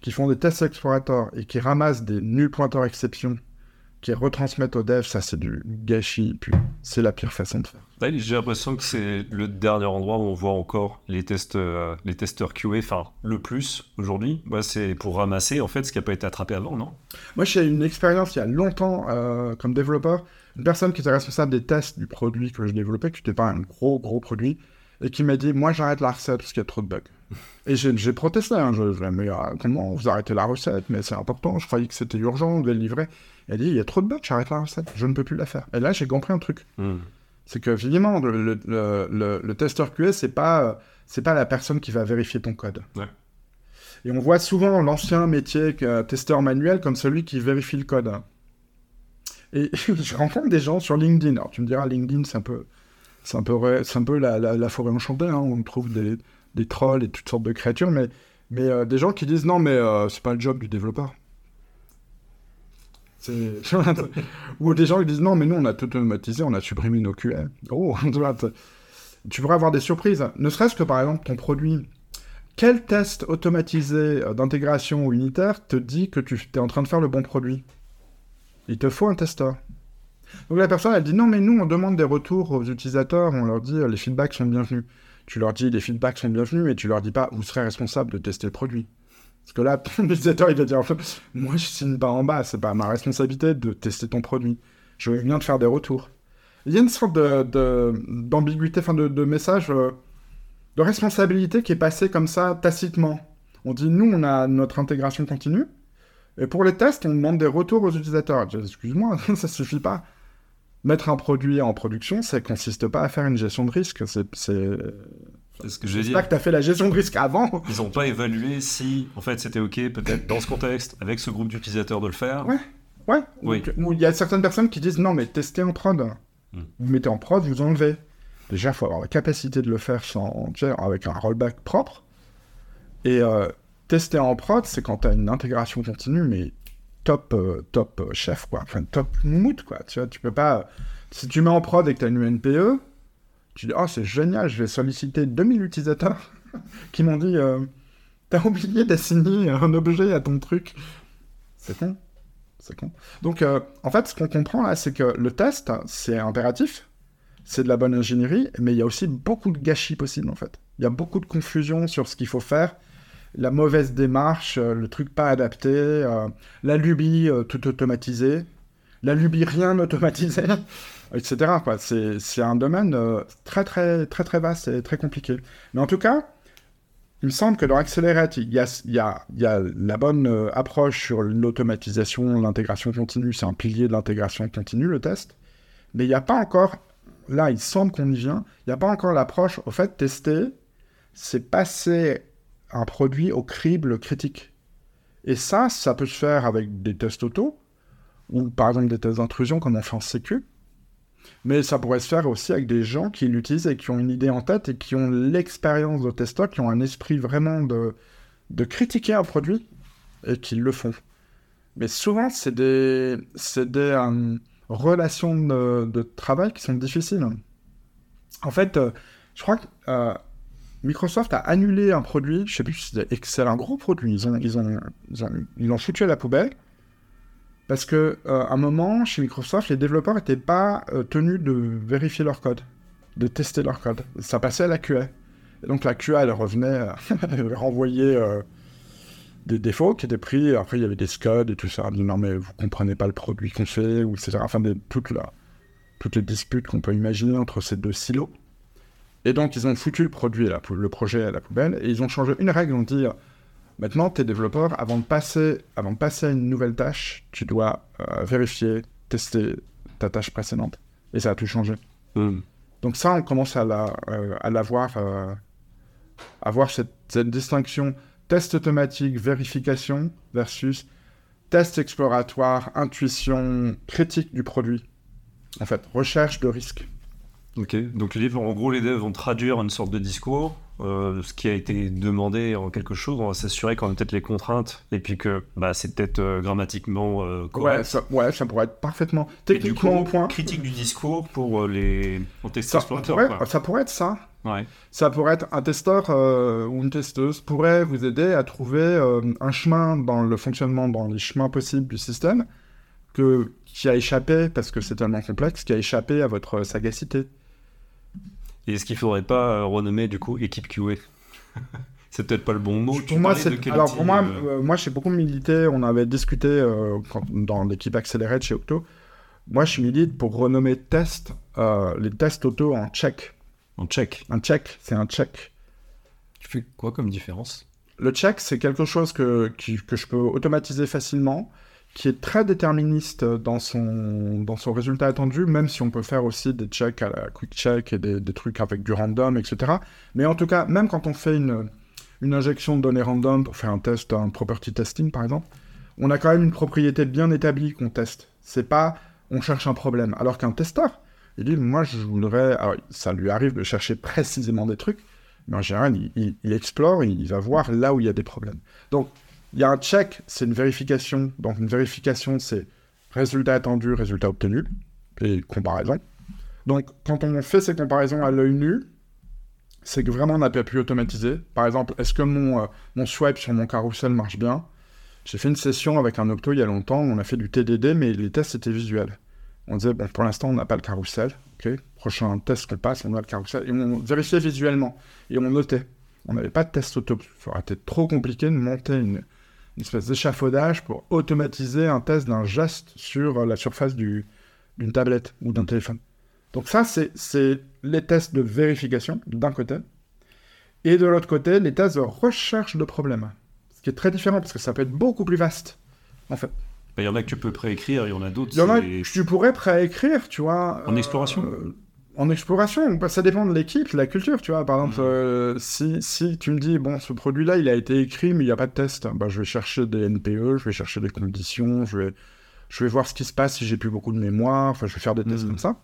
S1: qui font des tests explorateurs et qui ramassent des nuls pointeurs exceptions, qui retransmettent au dev, ça, c'est du gâchis, puis c'est la pire façon de faire.
S3: J'ai l'impression que c'est le dernier endroit où on voit encore les, tests, euh, les testeurs QA, enfin le plus aujourd'hui. Bah, c'est pour ramasser en fait ce qui n'a pas été attrapé avant, non?
S1: Moi, j'ai eu une expérience il y a longtemps euh, comme développeur. Une personne qui était responsable des tests du produit que je développais, qui n'était pas un gros, gros produit, et qui m'a dit Moi, j'arrête la recette parce qu'il y a trop de bugs. Et j'ai protesté. Hein, je, je, mais euh, comment vous arrêtez la recette? Mais c'est important, je croyais que c'était urgent, le livrer. Elle dit Il y a trop de bugs, j'arrête la recette, je ne peux plus la faire. Et là, j'ai compris un truc. C'est que finalement, le, le, le, le- testeur QA, c'est pas, euh, c'est pas la personne qui va vérifier ton code.
S3: Ouais.
S1: Et on voit souvent l'ancien métier que testeur manuel comme celui qui vérifie le code. Et je rencontre des gens sur LinkedIn. Alors tu me diras, LinkedIn, c'est un peu, c'est un peu, vrai- c'est un peu la, la, la forêt enchantée. hein. On trouve des, des trolls et toutes sortes de créatures, mais, mais euh, des gens qui disent non, mais euh, c'est pas le job du développeur. Ou des gens qui disent non, mais nous on a tout automatisé, on a supprimé nos QA. Oh, tu pourrais avoir des surprises. Ne serait-ce que par exemple ton produit. Quel test automatisé euh, d'intégration unitaire te dit que tu es en train de faire le bon produit? Il te faut un testeur. Donc la personne elle dit non, mais nous on demande des retours aux utilisateurs, on leur dit les feedbacks sont bienvenus. Tu leur dis les feedbacks sont bienvenus, mais tu leur dis pas vous serez responsable de tester le produit. Parce que là, ton utilisateur, il va dire, moi, je signe pas en bas, c'est pas ma responsabilité de tester ton produit. Je viens de faire des retours. Il y a une sorte de, de- d'ambiguïté, enfin, de, de message euh, de responsabilité qui est passé comme ça, tacitement. On dit, nous, on a notre intégration continue, et pour les tests, on demande des retours aux utilisateurs. Excuse-moi, ça suffit pas. Mettre un produit en production, ça consiste pas à faire une gestion de risque. C'est,
S3: ce que
S1: c'est
S3: dire.
S1: pas que tu as fait la gestion de risque avant.
S3: Ils n'ont pas évalué si, en fait, c'était OK, peut-être dans ce contexte, avec ce groupe d'utilisateurs de le faire.
S1: Ouais. Ouais.
S3: Oui.
S1: Il y a certaines personnes qui disent non, mais testez en prod.
S3: Hmm.
S1: Vous mettez en prod, vous enlevez. Déjà, il faut avoir la capacité de le faire sans, avec un rollback propre. Et euh, tester en prod, c'est quand tu as une intégration continue, mais top, euh, top euh, chef, quoi. Enfin, top mood, quoi. Tu vois, tu peux pas. Si tu mets en prod et que tu as une NPE, tu dis, oh, c'est génial, je vais solliciter 2000 utilisateurs qui m'ont dit, euh, t'as oublié d'assigner un objet à ton truc. C'est con. C'est con. Donc, en fait, ce qu'on comprend là, c'est que le test, c'est impératif, c'est de la bonne ingénierie, mais il y a aussi beaucoup de gâchis possibles, en fait. Il y a beaucoup de confusion sur ce qu'il faut faire, la mauvaise démarche, euh, le truc pas adapté, euh, la lubie euh, tout automatisé, la lubie rien automatisé, etc. C'est un domaine très, très, très, très vaste et très compliqué. Mais en tout cas, il me semble que dans Accelerate, il y a, y a- y a la bonne approche sur l'automatisation, l'intégration continue. C'est un pilier de l'intégration continue, le test. Mais il n'y a pas encore, là, il semble qu'on y vient, il n'y a pas encore l'approche, au fait, tester, c'est passer un produit au crible critique. Et ça, ça peut se faire avec des tests auto, ou par exemple des tests d'intrusion comme on fait en sécu. Mais ça pourrait se faire aussi avec des gens qui l'utilisent et qui ont une idée en tête et qui ont l'expérience de testeur, qui ont un esprit vraiment de, de critiquer un produit et qui le font. Mais souvent, c'est des, des euh, relations de, de travail qui sont difficiles. En fait, euh, je crois que euh, Microsoft a annulé un produit, je sais plus si c'était Excel, un gros produit. Ils ont, ils ont, ils ont, ils l'ont foutu à la poubelle. Parce que euh, un moment, chez Microsoft, les développeurs n'étaient pas euh, tenus de vérifier leur code, de tester leur code. Ça passait à la QA. Et donc la QA, elle revenait, euh, elle renvoyait des défauts qui étaient pris. Après, il y avait des scuds et tout ça. Non, mais vous comprenez pas le produit qu'on fait, ou etc. Enfin, la, toutes les disputes qu'on peut imaginer entre ces deux silos. Et donc, ils ont foutu le produit, la le projet à la poubelle, et ils ont changé une règle. Ils ont dit, maintenant, tes développeurs, avant de passer, avant de passer à une nouvelle tâche, tu dois euh, vérifier, tester ta tâche précédente. Et ça a tout changé.
S3: Hmm.
S1: Donc ça, on commence à la, euh, à la voir, euh, à voir cette, cette distinction test automatique, vérification versus test exploratoire, intuition, critique du produit. En fait, recherche de risque.
S3: Ok, donc les livres, en gros, les devs vont traduire une sorte de discours, euh, ce qui a été demandé en quelque chose, on va s'assurer qu'on a peut-être les contraintes, et puis que bah, c'est peut-être euh, grammatiquement euh,
S1: Ouais
S3: correct.
S1: ça, ouais, ça pourrait être parfaitement
S3: Et du
S1: techniquement
S3: coup,
S1: au point.
S3: critique du discours pour euh, les en
S1: Ça, pourrait,
S3: quoi.
S1: ça pourrait être ça.
S3: Ouais.
S1: Ça pourrait être un testeur ou une testeuse pourrait vous aider à trouver un chemin dans le fonctionnement, dans les chemins possibles du système que, qui a échappé, parce que c'est tellement complexe, qui a échappé à votre sagacité.
S3: Et est-ce qu'il faudrait pas euh, renommer du coup équipe QA C'est peut-être pas le bon mot.
S1: Pour moi, c'est...
S3: de
S1: Alors pour moi,
S3: euh,
S1: euh, moi j'ai beaucoup milité, on avait discuté euh, quand- dans l'équipe Accelerate chez Octo. Moi, je milite pour renommer test, euh, les tests auto en check.
S3: en check.
S1: Un check, c'est un check.
S2: Tu fais quoi comme différence?
S1: Le check, c'est quelque chose que, qui- que je peux automatiser facilement, qui est très déterministe dans son, dans son résultat attendu, même si on peut faire aussi des checks à la quick check et des, trucs avec du random, etc. Mais en tout cas, même quand on fait une, une injection de données random pour faire un test, un property testing par exemple, on a quand même une propriété bien établie qu'on teste. C'est pas on cherche un problème. Alors qu'un testeur, il dit moi je voudrais. Alors, ça lui arrive de chercher précisément des trucs, mais en général, il, il- il explore, il va voir là où il y a des problèmes. Donc, il y a un check, c'est une vérification. Donc, une vérification, c'est résultat attendu, résultat obtenu, et comparaison. Donc, quand on fait ces comparaisons à l'œil nu, c'est que vraiment on n'a pas pu automatiser. Par exemple, est-ce que mon, euh, swipe sur mon carrousel marche bien? J'ai fait une session avec un opto il y a longtemps, on a fait du TDD, mais les tests étaient visuels. On disait, bon, pour l'instant, on n'a pas le carrousel. ok? Prochain test qu'on passe, on a le carrousel. Et on vérifiait visuellement. Et on notait. On n'avait pas de test auto. Ça aurait été trop compliqué de monter une, une espèce d'échafaudage pour automatiser un test d'un geste sur la surface du- d'une tablette ou d'un téléphone. Donc ça, c'est- les tests de vérification, d'un côté. Et de l'autre côté, les tests de recherche de problèmes. Ce qui est très différent, parce que ça peut être beaucoup plus vaste, en fait.
S3: Bah, Il y en a que tu peux préécrire, il y en a d'autres.
S1: Il y en a que tu pourrais préécrire, tu vois.
S3: En exploration
S1: euh, En exploration, ça dépend de l'équipe, de la culture, tu vois. Par exemple,
S3: Mhm.
S1: euh, si, si tu me dis, bon, ce produit-là, il a été écrit, mais il n'y a pas de test, bah, je vais chercher des NPE, je vais chercher des conditions, je vais, je vais voir ce qui se passe si j'ai plus beaucoup de mémoire, enfin, je vais faire des tests
S3: Mhm.
S1: comme ça.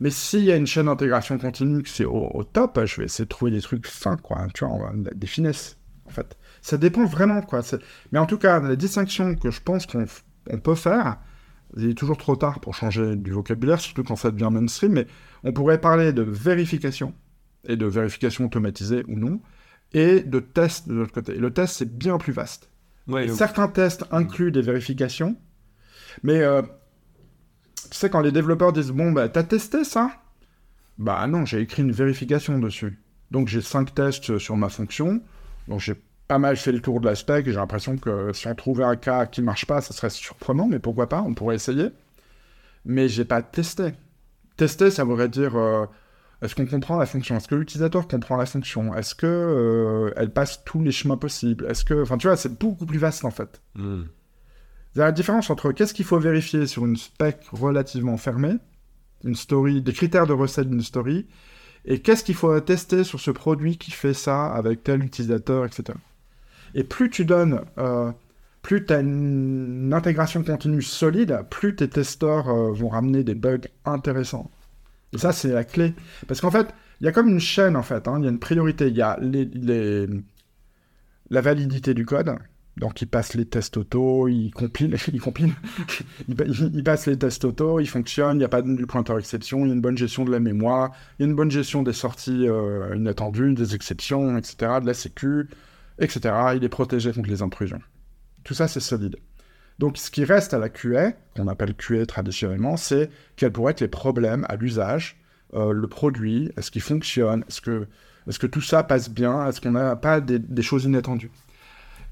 S1: Mais s'il y a une chaîne d'intégration continue que c'est au, au top, je vais essayer de trouver des trucs fins, quoi. Tu vois, des finesses, en fait. Ça dépend vraiment, quoi. Mais en tout cas, la distinction que je pense qu'on peut faire, il est toujours trop tard pour changer du vocabulaire, surtout quand ça devient mainstream, mais on pourrait parler de vérification, et de vérification automatisée ou non, et de test de l'autre côté. Et le test, c'est bien plus vaste.
S3: Ouais,
S1: Et
S3: donc-
S1: certains tests incluent des vérifications, mais euh, tu sais, quand les développeurs disent Bon, bah, t'as testé ça? Bah non, j'ai écrit une vérification dessus. Donc j'ai cinq tests sur ma fonction, donc j'ai pas mal fait le tour de la spec, et j'ai l'impression que si on trouvait un cas qui marche pas, ça serait surprenant, mais pourquoi pas, on pourrait essayer. Mais j'ai pas testé. Tester, ça voudrait dire euh, est-ce qu'on comprend la fonction? Est-ce que l'utilisateur comprend la fonction? Est-ce que euh, elle passe tous les chemins possibles? Est-ce que, enfin, tu vois, c'est beaucoup plus vaste en fait. Il y a la différence entre qu'est-ce qu'il faut vérifier sur une spec relativement fermée, une story, des critères de recette d'une story, et qu'est-ce qu'il faut tester sur ce produit qui fait ça avec tel utilisateur, etc. Et plus tu donnes, euh, plus tu as une intégration continue solide, plus tes testeurs euh, vont ramener des bugs intéressants. Et ça, c'est la clé. Parce qu'en fait, il y a comme une chaîne, en fait. hein. Il y a une priorité. Il y a la validité du code. Donc, il passe les tests auto, il compile, il compile, il, pa- il- il passe les tests auto, il fonctionne, il n'y a pas de pointeur exception, il y a une bonne gestion de la mémoire, il y a une bonne gestion des sorties euh, inattendues, des exceptions, etc., de la sécu, etc. Il est protégé contre les intrusions. Tout ça, c'est solide. Donc, ce qui reste à la QA, qu'on appelle QA traditionnellement, c'est quels pourraient être les problèmes à l'usage, euh, le produit, est-ce qu'il fonctionne, est-ce que, est que tout ça passe bien, est-ce qu'on n'a pas des, des choses inattendues.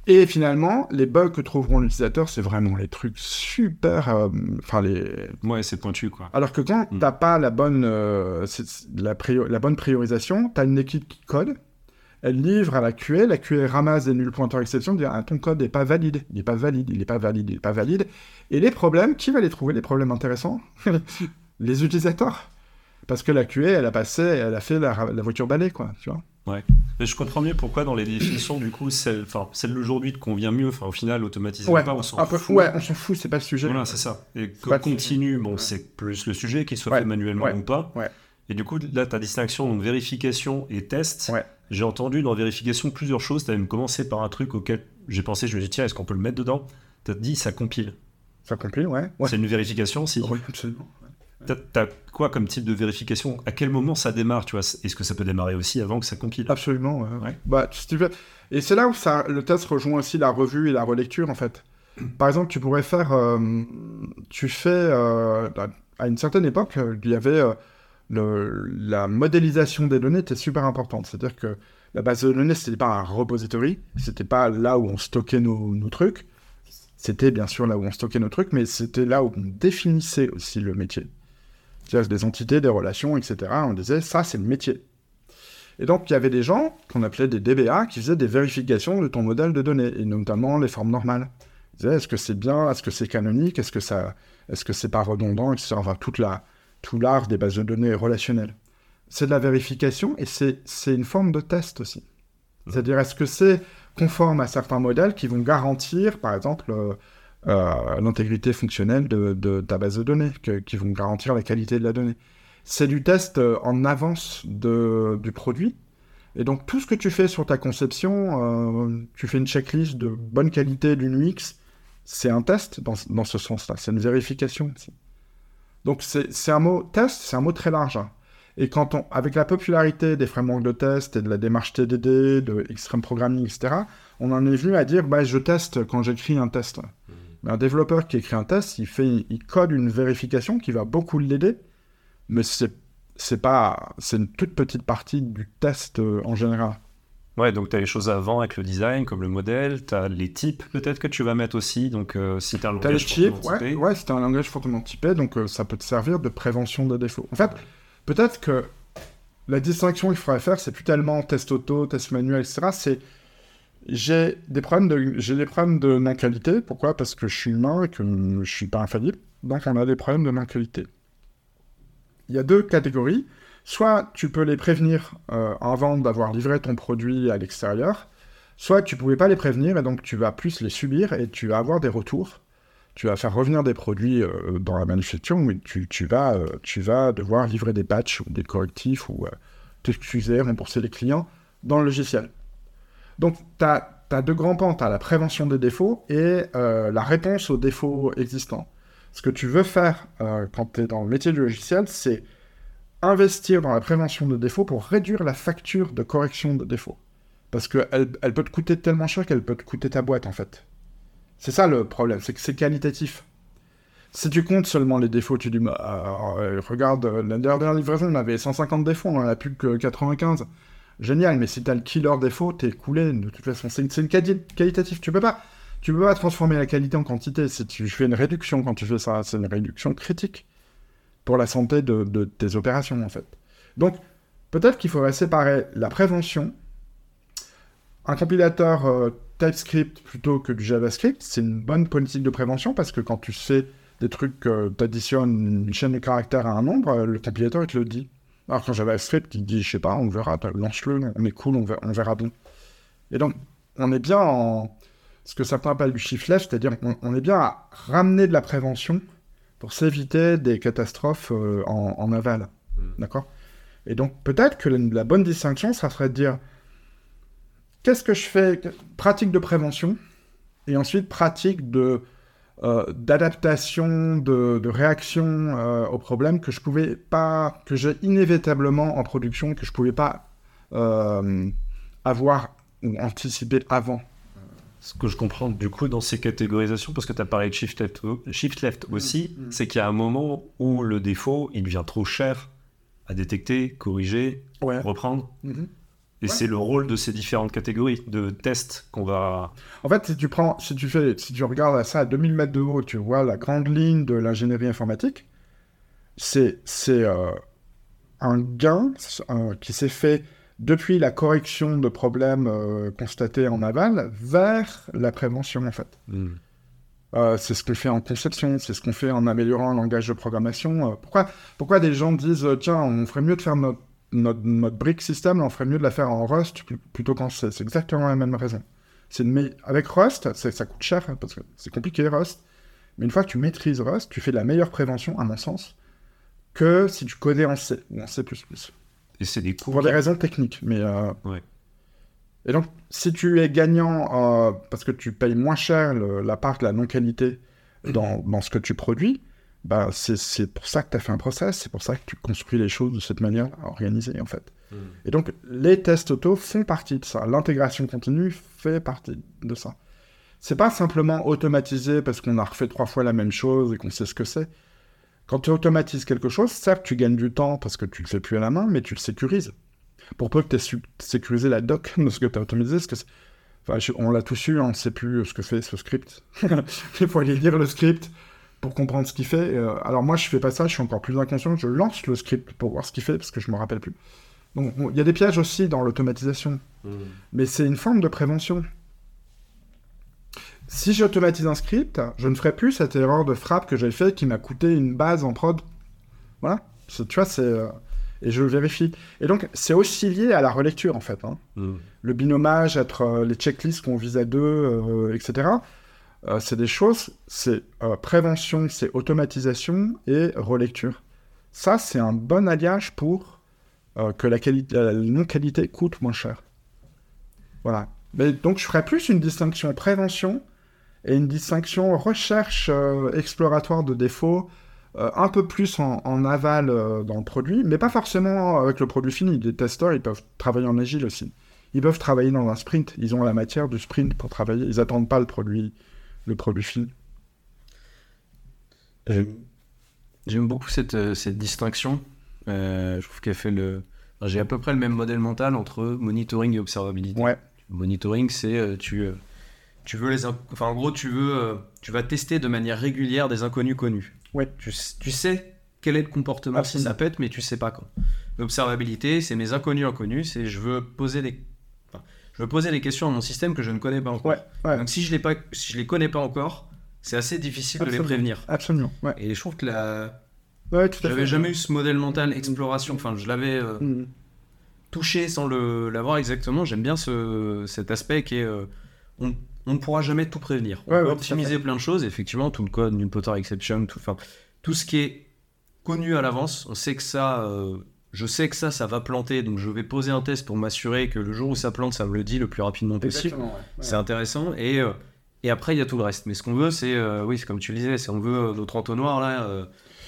S1: Et finalement, les bugs que trouveront l'utilisateur, c'est vraiment les trucs super... euh, Enfin, les...
S3: Ouais, c'est pointu, quoi.
S1: Alors que quand
S3: Mm.
S1: t'as pas la bonne, euh, la, la bonne priorisation, tu as une équipe qui code, elle livre à la QA, la QA ramasse des nuls pointeurs exception, dit ah, ton code n'est pas valide, il n'est pas valide, il n'est pas valide, il n'est pas valide. Et les problèmes, qui va les trouver, les problèmes intéressants Les utilisateurs. Parce que la QA, elle a passé, elle a fait la, la voiture balai, quoi, tu vois.
S3: Mais je comprends mieux pourquoi dans les définitions, du coup, celle, enfin, celle d'aujourd'hui te convient mieux. Enfin, au final, automatiser
S1: Ouais,
S3: pas, on s'en fout.
S1: ouais, on s'en fout, c'est pas le sujet.
S3: Voilà, c'est ça. Et que continue, bon, c'est plus le sujet, qu'il soit
S1: Ouais,
S3: fait manuellement
S1: ouais,
S3: ou pas. Et du coup, là, ta distinction, donc vérification et test.
S1: Ouais.
S3: J'ai entendu dans vérification plusieurs choses. Tu as même commencé par un truc auquel j'ai pensé, je me suis dit, tiens, est-ce qu'on peut le mettre dedans? Tu as dit, ça compile.
S1: Ça compile, ouais. ouais.
S3: C'est une vérification aussi.
S1: Oui, absolument.
S3: T'as- T'as quoi comme type de vérification? À quel moment ça démarre tu vois? Est-ce que ça peut démarrer aussi avant que ça compile?
S1: Absolument, ouais. Bah, si tu veux. Et c'est là où ça, le test rejoint aussi la revue et la relecture, en fait. Par exemple, tu pourrais faire. euh, tu fais. euh, à une certaine époque, euh, il y avait. euh, la modélisation des données était super importante. C'est-à-dire que la base de données, c'était pas un repository, c'était pas là où on stockait nos, nos trucs. C'était bien sûr là où on stockait nos trucs, mais c'était là où on définissait aussi le métier. C'est-à-dire des entités, des relations, etc. On disait, ça, c'est le métier. Et donc, il y avait des gens qu'on appelait des DBA qui faisaient des vérifications de ton modèle de données, et notamment les formes normales. Ils disaient, est-ce que c'est bien, est-ce que c'est canonique, est-ce que ça, est-ce que c'est pas redondant, etc. Enfin, toute la, tout l'art des bases de données relationnelles. C'est de la vérification, et c'est, une forme de test aussi. C'est-à-dire, est-ce que c'est conforme à certains modèles qui vont garantir, par exemple, euh, euh, l'intégrité fonctionnelle de, de ta base de données, que- qui vont garantir la qualité de la donnée? C'est du test euh, en avance de, du produit. Et donc, tout ce que tu fais sur ta conception, euh, tu fais une checklist de bonne qualité d'une UX, c'est un test dans, dans ce sens-là. C'est une vérification aussi. Donc, c'est un mot test, c'est un mot très large. hein. Et quand on, avec la popularité des frameworks de test et de la démarche TDD, de Extreme Programming, etc., on en est venu à dire, bah, je teste quand j'écris un test. Mais un développeur qui écrit un test, il, fait, il code une vérification qui va beaucoup l'aider, mais c'est c'est pas c'est une toute petite partie du test euh, en général.
S3: Ouais, donc tu as les choses avant avec le design, comme le modèle, tu as les types peut-être que tu vas mettre aussi, donc euh, si tu as un
S1: T'as les
S3: langage
S1: types,
S3: fortement
S1: ouais, ouais c'est un langage fortement typé, donc euh, ça peut te servir de prévention de défauts. En fait, peut-être que la distinction qu'il faudrait faire, c'est plus tellement test auto, test manuel, etc. C'est j'ai des problèmes de j'ai des problèmes de non qualité. Pourquoi? Parce que je suis humain et que je suis pas infaillible. Donc on a des problèmes de non qualité. Il y a deux catégories. Soit tu peux les prévenir euh, avant d'avoir livré ton produit à l'extérieur, soit tu pouvais pas les prévenir et donc tu vas plus les subir et tu vas avoir des retours. Tu vas faire revenir des produits euh, dans la manufacture, mais tu, vas, euh, tu vas devoir livrer des patchs ou des correctifs ou t'excuser, rembourser les clients dans le logiciel. Donc, tu as, deux grands pans. Tu as la prévention des défauts et la réponse aux défauts existants. Ce que tu veux faire quand tu es dans le métier du logiciel, c'est investir dans la prévention de défauts pour réduire la facture de correction de défauts. Parce qu'elle elle peut te coûter tellement cher qu'elle peut te coûter ta boîte, en fait. C'est ça le problème, c'est que c'est qualitatif. Si tu comptes seulement les défauts, tu dis, bah, euh, regarde, la dernière livraison, on avait 150 défauts, on en a plus que 95. Génial, mais si t'as le killer défaut, t'es coulé, de toute façon. C'est une, une quali- qualitatif, tu peux pas. Tu peux pas transformer la qualité en quantité. Si tu fais une réduction quand tu fais ça, c'est une réduction critique pour la santé de, tes opérations, en fait. Donc, peut-être qu'il faudrait séparer la prévention. Un compilateur euh, TypeScript plutôt que du JavaScript, c'est une bonne politique de prévention parce que quand tu fais des trucs, euh, t'additionnes une chaîne de caractères à un nombre, euh, le compilateur il te le dit. Alors qu'en JavaScript, il dit, je sais pas, on verra, lance-le, on est cool, on verra, on bien. Et donc, on est bien en ce que certains appellent du shift left, c'est-à-dire qu'on on est bien à ramener de la prévention pour s'éviter des catastrophes euh, en, en aval. D'accord? Et donc, peut-être que la, la bonne distinction, ça serait de dire qu'est-ce que je fais? Pratique de prévention, et ensuite pratique de euh, d'adaptation, de, de réaction euh, aux problèmes que je pouvais pas, que j'ai inévitablement en production, que je pouvais pas avoir ou anticiper avant.
S3: Ce que je comprends du coup dans ces catégorisations, parce que tu as parlé de shift left, shift left aussi,
S1: Mm, mm.
S3: c'est qu'il y a un moment où le défaut, il devient trop cher à détecter, corriger,
S1: Ouais.
S3: reprendre.
S1: Mhm.
S3: Et
S1: Ouais.
S3: c'est le rôle de ces différentes catégories de tests qu'on va.
S1: En fait, si tu prends, si tu fais, si tu regardes ça à 2000 mètres de haut, tu vois la grande ligne de l'ingénierie informatique, c'est c'est euh, un gain euh, qui s'est fait depuis la correction de problèmes euh, constatés en aval vers la prévention en fait. Euh, c'est ce qu'on fait en conception, c'est ce qu'on fait en améliorant le langage de programmation. Euh, pourquoi, pourquoi des gens disent tiens, on ferait mieux de faire notre, notre, notre brick system, on ferait mieux de la faire en Rust pl- plutôt qu'en C C'est exactement la même raison. Avec Rust, ça coûte cher hein, parce que c'est compliqué Rust. Mais une fois que tu maîtrises Rust, tu fais de la meilleure prévention, à mon sens, que si tu codais en C ou en C++.
S3: Et c'est des coûts.
S1: Pour des raisons techniques. Mais, euh,
S3: Ouais.
S1: Et donc, si tu es gagnant euh, parce que tu payes moins cher le- la part de la non-qualité dans, dans ce que tu produis, bah, c'est c'est pour ça que tu as fait un process, c'est pour ça que tu construis les choses de cette manière organisée, en fait.
S3: Mm.
S1: Et donc, les tests auto font partie de ça. L'intégration continue fait partie de ça. C'est pas simplement automatisé parce qu'on a refait trois fois la même chose et qu'on sait ce que c'est. Quand tu automatises quelque chose, certes, tu gagnes du temps parce que tu le fais plus à la main, mais tu le sécurises. Pour peu que tu aies sécurisé la doc de ce que tu as automatisé, parce que c'est- enfin, je- on l'a tous eu, on ne sait plus ce que fait ce script. Il faut aller lire le script pour comprendre ce qu'il fait. Euh, alors moi, je fais pas ça, je suis encore plus inconscient. Je lance le script pour voir ce qu'il fait parce que je me rappelle plus. Donc il y a des pièges aussi dans l'automatisation, mais c'est une forme de prévention. Si j'automatise un script, je ne ferai plus cette erreur de frappe que j'ai fait qui m'a coûté une base en prod. Voilà. Tu vois, c'est. euh, Et je le vérifie. Et donc, c'est aussi lié à la relecture, en fait. hein.
S3: Mm.
S1: Le binomage, être euh, les checklists qu'on vise à deux, euh, etc. euh, c'est des choses, c'est prévention, c'est automatisation et relecture. Ça, c'est un bon alliage pour que la, la non-qualité coûte moins cher. Voilà. Mais donc, je ferais plus une distinction prévention et une distinction recherche euh, exploratoire de défauts, euh, un peu plus en, en aval euh, dans le produit, mais pas forcément avec le produit fini. Les testeurs, ils peuvent travailler en agile aussi. Ils peuvent travailler dans un sprint. Ils ont la matière du sprint pour travailler. Ils attendent pas le produit, le produit fini.
S2: J'aime beaucoup cette, cette distinction. Euh, je trouve qu'elle fait le. enfin, J'ai à peu près le même modèle mental entre monitoring et observabilité.
S1: Ouais.
S2: Monitoring, c'est tu, tu veux les. Enfin, en gros, tu veux. euh, tu vas tester de manière régulière des inconnus connus.
S1: Ouais.
S2: Tu, tu sais quel est le comportement si
S1: Absolument.
S2: ça pète, mais tu sais pas quand. L'observabilité, c'est mes inconnus inconnus. C'est je veux poser des. enfin, je veux poser des questions à mon système que je ne connais pas encore.
S1: Ouais. Ouais.
S2: Donc si je les pas, si je les connais pas encore, c'est assez difficile de les prévenir.
S1: Absolument. Ouais.
S2: Et je trouve que la,
S1: Ouais, tout à fait.
S2: j'avais jamais eu ce modèle mental exploration. Enfin, je l'avais euh,
S1: Mhm.
S2: touché sans le l'avoir exactement. J'aime bien ce, cet aspect qui est euh, on, on ne pourra jamais tout prévenir. On
S1: Ouais,
S2: peut
S1: ouais,
S2: optimiser plein de choses. Effectivement, tout le code, null pointer exception, tout, enfin, tout ce qui est connu à l'avance. On sait que ça, euh, je sais que ça, ça va planter. Donc, je vais poser un test pour m'assurer que le jour où ça plante, ça me le dit le plus rapidement possible.
S1: Ouais.
S2: C'est intéressant. Et, euh, et après, il y a tout le reste. Mais ce qu'on veut, c'est, euh, oui, c'est comme tu le disais, c'est on veut notre entonnoir là,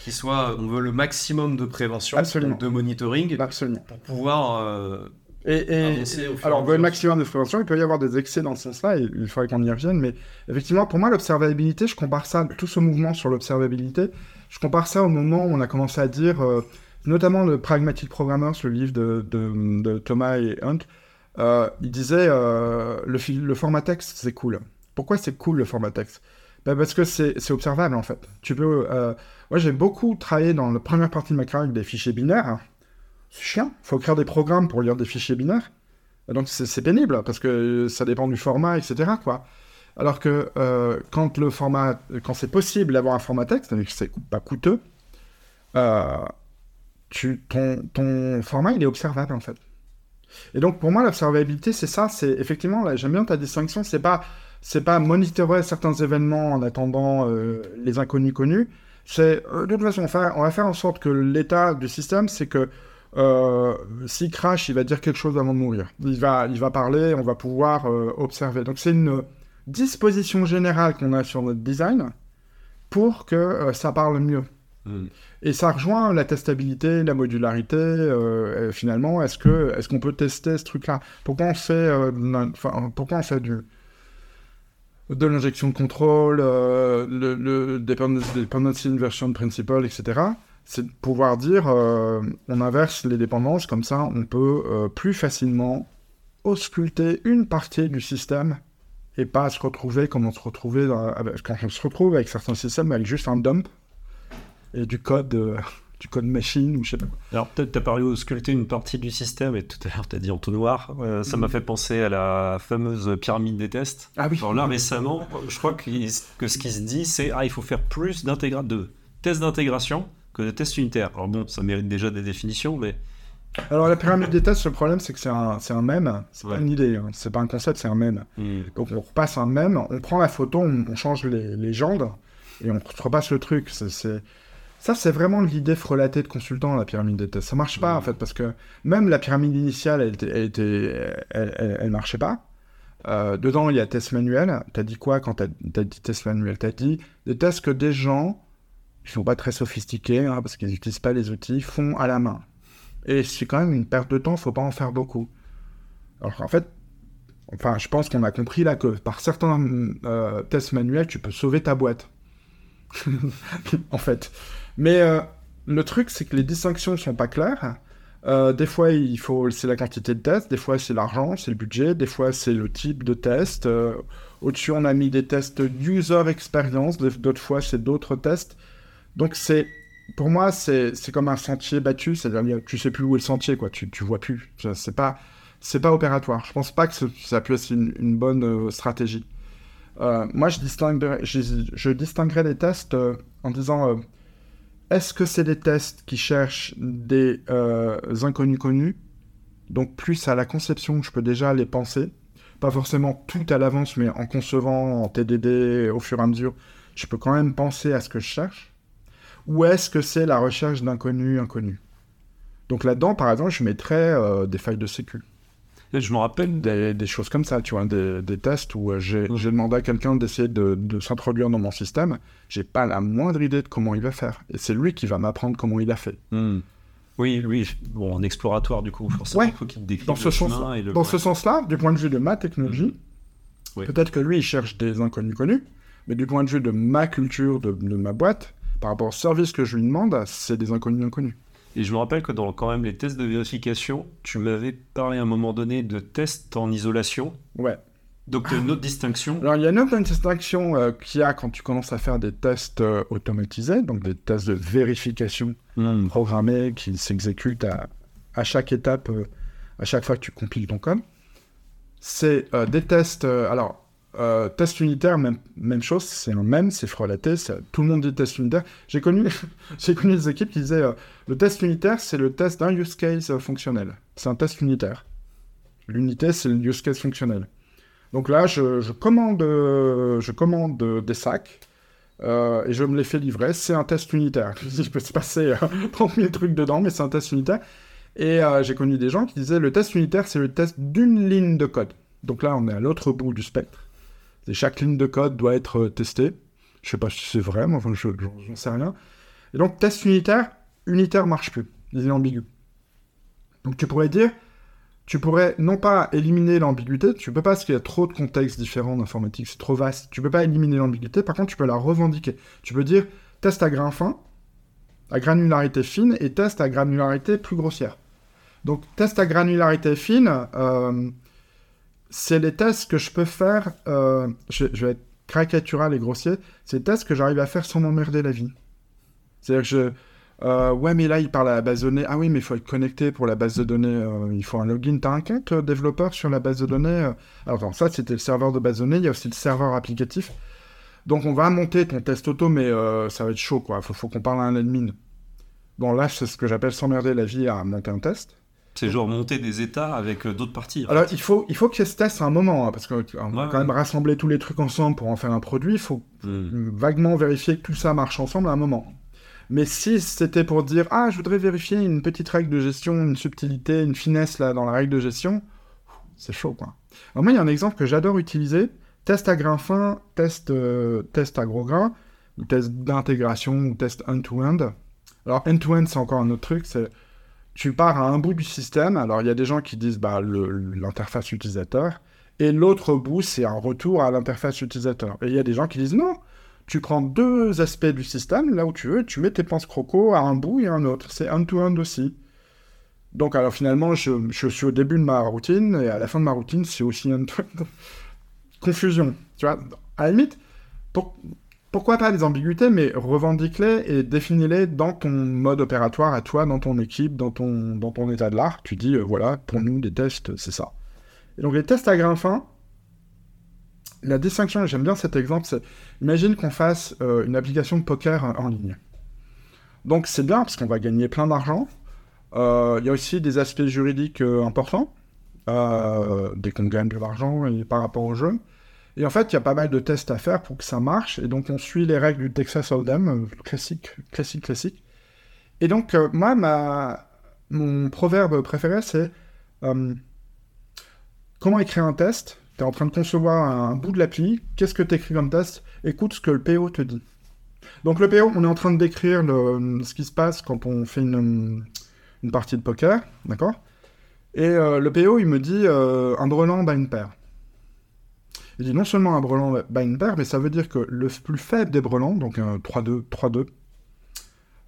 S2: qui soit, on veut le maximum de prévention,
S1: Absolument.
S2: de monitoring,
S1: Absolument.
S2: pour pouvoir
S1: Et, et-
S2: avancer et
S1: alors,
S2: mesure.
S1: maximum de prévention, il peut y avoir des excès dans ce sens-là, et il faudrait qu'on y revienne, mais effectivement, pour moi, l'observabilité, je compare ça, tout ce mouvement sur l'observabilité, je compare ça au moment où on a commencé à dire, euh, notamment le Pragmatic Programmers, le livre de, de- de Thomas et Hunt, euh, il disait, euh, le, le format texte, c'est cool. Pourquoi c'est cool le format texte? Ben, Parce que c'est observable, en fait. Tu peux... euh, moi, j'ai beaucoup travaillé dans la première partie de ma carrière avec des fichiers binaires, c'est chiant. Il faut écrire des programmes pour lire des fichiers binaires. Donc c'est c'est pénible parce que ça dépend du format, etc. Quoi. Alors que euh, quand le format, quand c'est possible d'avoir un format texte, que c'est pas coûteux, euh, ton, format il est observable en fait. Et donc pour moi l'observabilité c'est ça, c'est effectivement là j'aime bien ta distinction, c'est pas c'est pas monitorer certains événements en attendant euh, les inconnus connus, C'est de toute façon, on va faire en sorte que l'état du système, c'est que euh, s'il crash, il va dire quelque chose avant de mourir. Il va, il va parler, on va pouvoir euh, observer. Donc c'est une disposition générale qu'on a sur notre design pour que euh, ça parle mieux.
S3: Hmm.
S1: Et ça rejoint la testabilité, la modularité. euh, finalement, est-ce que est-ce qu'on peut tester ce truc-là Pourquoi on fait euh, enfin, pourquoi on fait du de l'injection de contrôle, euh, le, le dependency inversion principle, etc. C'est de pouvoir dire, euh, on inverse les dépendances, comme ça, on peut euh, plus facilement ausculter une partie du système et pas se retrouver comme on se retrouvait dans- avec- quand on se retrouve avec certains systèmes avec juste un dump et du code, euh, du code machine ou je sais pas. quoi.
S3: Alors peut-être tu as parlé ausculter une partie du système et tout à l'heure tu as dit entonnoir. Ça m'a fait penser à la fameuse pyramide des tests.
S1: Ah oui.
S3: Alors là récemment, je crois qu'il- que ce qui se dit c'est ah il faut faire plus d'intégra- de tests d'intégration que de tests unitaires. Alors bon, ça mérite déjà des définitions, mais
S1: Alors la pyramide des tests, le problème c'est que c'est un, c'est un mème, c'est
S3: Ouais.
S1: pas une idée, hein. c'est pas un concept, c'est un mème. Donc on repasse un mème, on prend la photo, on, on change les légendes et on repasse le truc. C'est, Ça, c'est vraiment l'idée frelatée de consultant, la pyramide des tests. Ça marche pas, en fait, parce que même la pyramide initiale, elle, était- elle, était- elle, elle- elle marchait pas. Euh, dedans, il y a test manuel. T'as dit quoi quand t'as, t'as dit test manuel T'as dit des tests que des gens, qui sont pas très sophistiqués, hein, parce qu'ils n'utilisent pas les outils, font à la main. Et c'est quand même une perte de temps, faut pas en faire beaucoup. Alors en fait, enfin, je pense qu'on a compris là que par certains euh, tests manuels, tu peux sauver ta boîte. en fait. Mais euh, le truc, c'est que les distinctions sont pas claires. Euh, des fois, il faut, c'est la quantité de tests, des fois, c'est l'argent, c'est le budget, des fois, c'est le type de test. Au-dessus, on a mis des tests user experience, d'autres fois, c'est d'autres tests. Donc, c'est, pour moi, c'est comme un sentier battu, c'est-à-dire, tu sais plus où est le sentier, quoi, tu, tu vois plus. C'est pas, c'est pas opératoire. Je pense pas que ça puisse être une, bonne euh, stratégie. Euh, moi, je distinguerais, je, je distinguerais les tests euh, en disant est-ce que c'est des tests qui cherchent des inconnus connus? Donc, plus à la conception, je peux déjà les penser. Pas forcément tout à l'avance, mais en concevant en TDD au fur et à mesure, je peux quand même penser à ce que je cherche. Ou est-ce que c'est la recherche d'inconnus inconnus? Donc là-dedans, par exemple, je mettrais euh, des failles de sécu
S3: je me rappelle
S1: des, des choses comme ça, tu vois, des, des tests où euh, j'ai demandé à quelqu'un d'essayer de, de s'introduire dans mon système, j'ai pas la moindre idée de comment il va faire. Et c'est lui qui va m'apprendre comment il a fait.
S3: Hmm. Oui, oui, bon, en exploratoire du coup, forcément,
S1: Ouais.
S3: il faut qu'il te décrive
S1: Dans ce
S3: le
S1: sens-
S3: chemin et le...
S1: Dans ce sens-là, du point de vue de ma technologie,
S3: Oui.
S1: peut-être que lui, il cherche des inconnus connus, mais du point de vue de ma culture, de, de ma boîte, par rapport au service que je lui demande, c'est des inconnus inconnus.
S3: Et je me rappelle que dans quand même les tests de vérification, tu m'avais parlé à un moment donné de tests en isolation.
S1: Ouais.
S3: Donc tu as une autre distinction.
S1: Alors, il y a une autre distinction euh, qu'il y a quand tu commences à faire des tests euh, automatisés, donc des tests de vérification
S3: Hmm.
S1: programmés qui s'exécutent à, à chaque étape, euh, à chaque fois que tu compiles ton code. C'est euh, des tests. alors, euh, test unitaire, même, chose, c'est un même, c'est frelaté, tout le monde dit test unitaire. J'ai connu, connu des équipes qui disaient euh, le test unitaire, c'est le test d'un use case fonctionnel. C'est un test unitaire. L'unité, c'est le use case fonctionnel. Donc là, je, commande, euh, je commande des sacs. et je me les fais livrer, c'est un test unitaire. Je peux se passer euh, 30 000 trucs dedans, mais c'est un test unitaire. Et j'ai connu des gens qui disaient le test unitaire, c'est le test d'une ligne de code. Donc là, on est à l'autre bout du spectre. Chaque ligne de code doit être euh, testée. Je sais pas si c'est vrai, mais enfin, je j'en j'en sais rien. Et donc, test unitaire, unitaire marche plus. Il est ambigu. Donc tu pourrais dire, tu pourrais non pas éliminer l'ambiguïté, tu peux pas parce qu'il y a trop de contextes différents d'informatique, c'est trop vaste. Tu peux pas éliminer l'ambiguïté, par contre, tu peux la revendiquer. Tu peux dire test à grain fin, à granularité fine, et test à granularité plus grossière. Donc, test à granularité fine, euh, c'est les tests que je peux faire. euh, je, vais être caricatural et grossier. C'est des tests que j'arrive à faire sans m'emmerder la vie. C'est-à-dire que je. euh, ouais, mais là, il parle à la base de données. Ah oui, mais il faut être connecté pour la base de données. euh, il faut un login. T'as un euh, développeur sur la base de données Alors, ça, c'était le serveur de base de données. Il y a aussi le serveur applicatif. Donc, on va monter ton test auto, mais ça va être chaud, quoi. Faut, faut qu'on parle à un admin. Bon, là, c'est ce que j'appelle s'emmerder la vie à monter un test.
S3: C'est genre monter des états avec euh, d'autres parties.
S1: Alors,
S3: fait.
S1: il faut, il faut qu'il y ait ce test à un moment, hein, parce qu'on
S3: Ouais,
S1: quand même rassembler tous les trucs ensemble pour en faire un produit. Il faut
S3: Hmm.
S1: vaguement vérifier que tout ça marche ensemble à un moment. Mais si c'était pour dire ah je voudrais vérifier une petite règle de gestion, une subtilité, une finesse là dans la règle de gestion, c'est chaud quoi. Alors moi il y a un exemple que j'adore utiliser, test à grain fin, test euh, test à gros grain, ou test d'intégration ou test end-to-end. Alors end-to-end c'est encore un autre truc, c'est tu pars à un bout du système. Alors il y a des gens qui disent bah l'interface utilisateur et l'autre bout c'est un retour à l'interface utilisateur. Et il y a des gens qui disent non tu prends deux aspects du système, là où tu veux, tu mets tes pinces croco à un bout et à un autre. C'est end-to-end aussi. Donc, alors finalement, je, suis au début de ma routine, et à la fin de ma routine, c'est aussi end-to-end. Confusion. Tu vois, à la limite, pourquoi pas des ambiguïtés, mais revendique-les et définis-les dans ton mode opératoire à toi, dans ton équipe, dans ton, état de l'art. Tu dis, euh, voilà, pour nous, des tests, c'est ça. Et donc, les tests à grain fin, la distinction, j'aime bien cet exemple, c'est imagine qu'on fasse euh, une application de poker en, ligne. Donc c'est bien parce qu'on va gagner plein d'argent. Euh, il y a aussi des aspects juridiques importants dès qu'on gagne de l'argent par rapport au jeu. Et en fait, il y a pas mal de tests à faire pour que ça marche. Et donc on suit les règles du Texas Hold'em, classique, classique, classique. Et donc moi, ma... mon proverbe préféré, c'est comment écrire un test? Tu es en train de concevoir un bout de l'appli, qu'est-ce que tu écris comme test? Écoute ce que le PO te dit. Donc le PO, on est en train de décrire ce qui se passe quand on fait une, partie de poker, d'accord? Et euh, le PO, il me dit euh, un brelan bat une paire. Il dit non seulement un brelan bat une paire, mais ça veut dire que le plus faible des brelans, donc un 3-2, 3-2,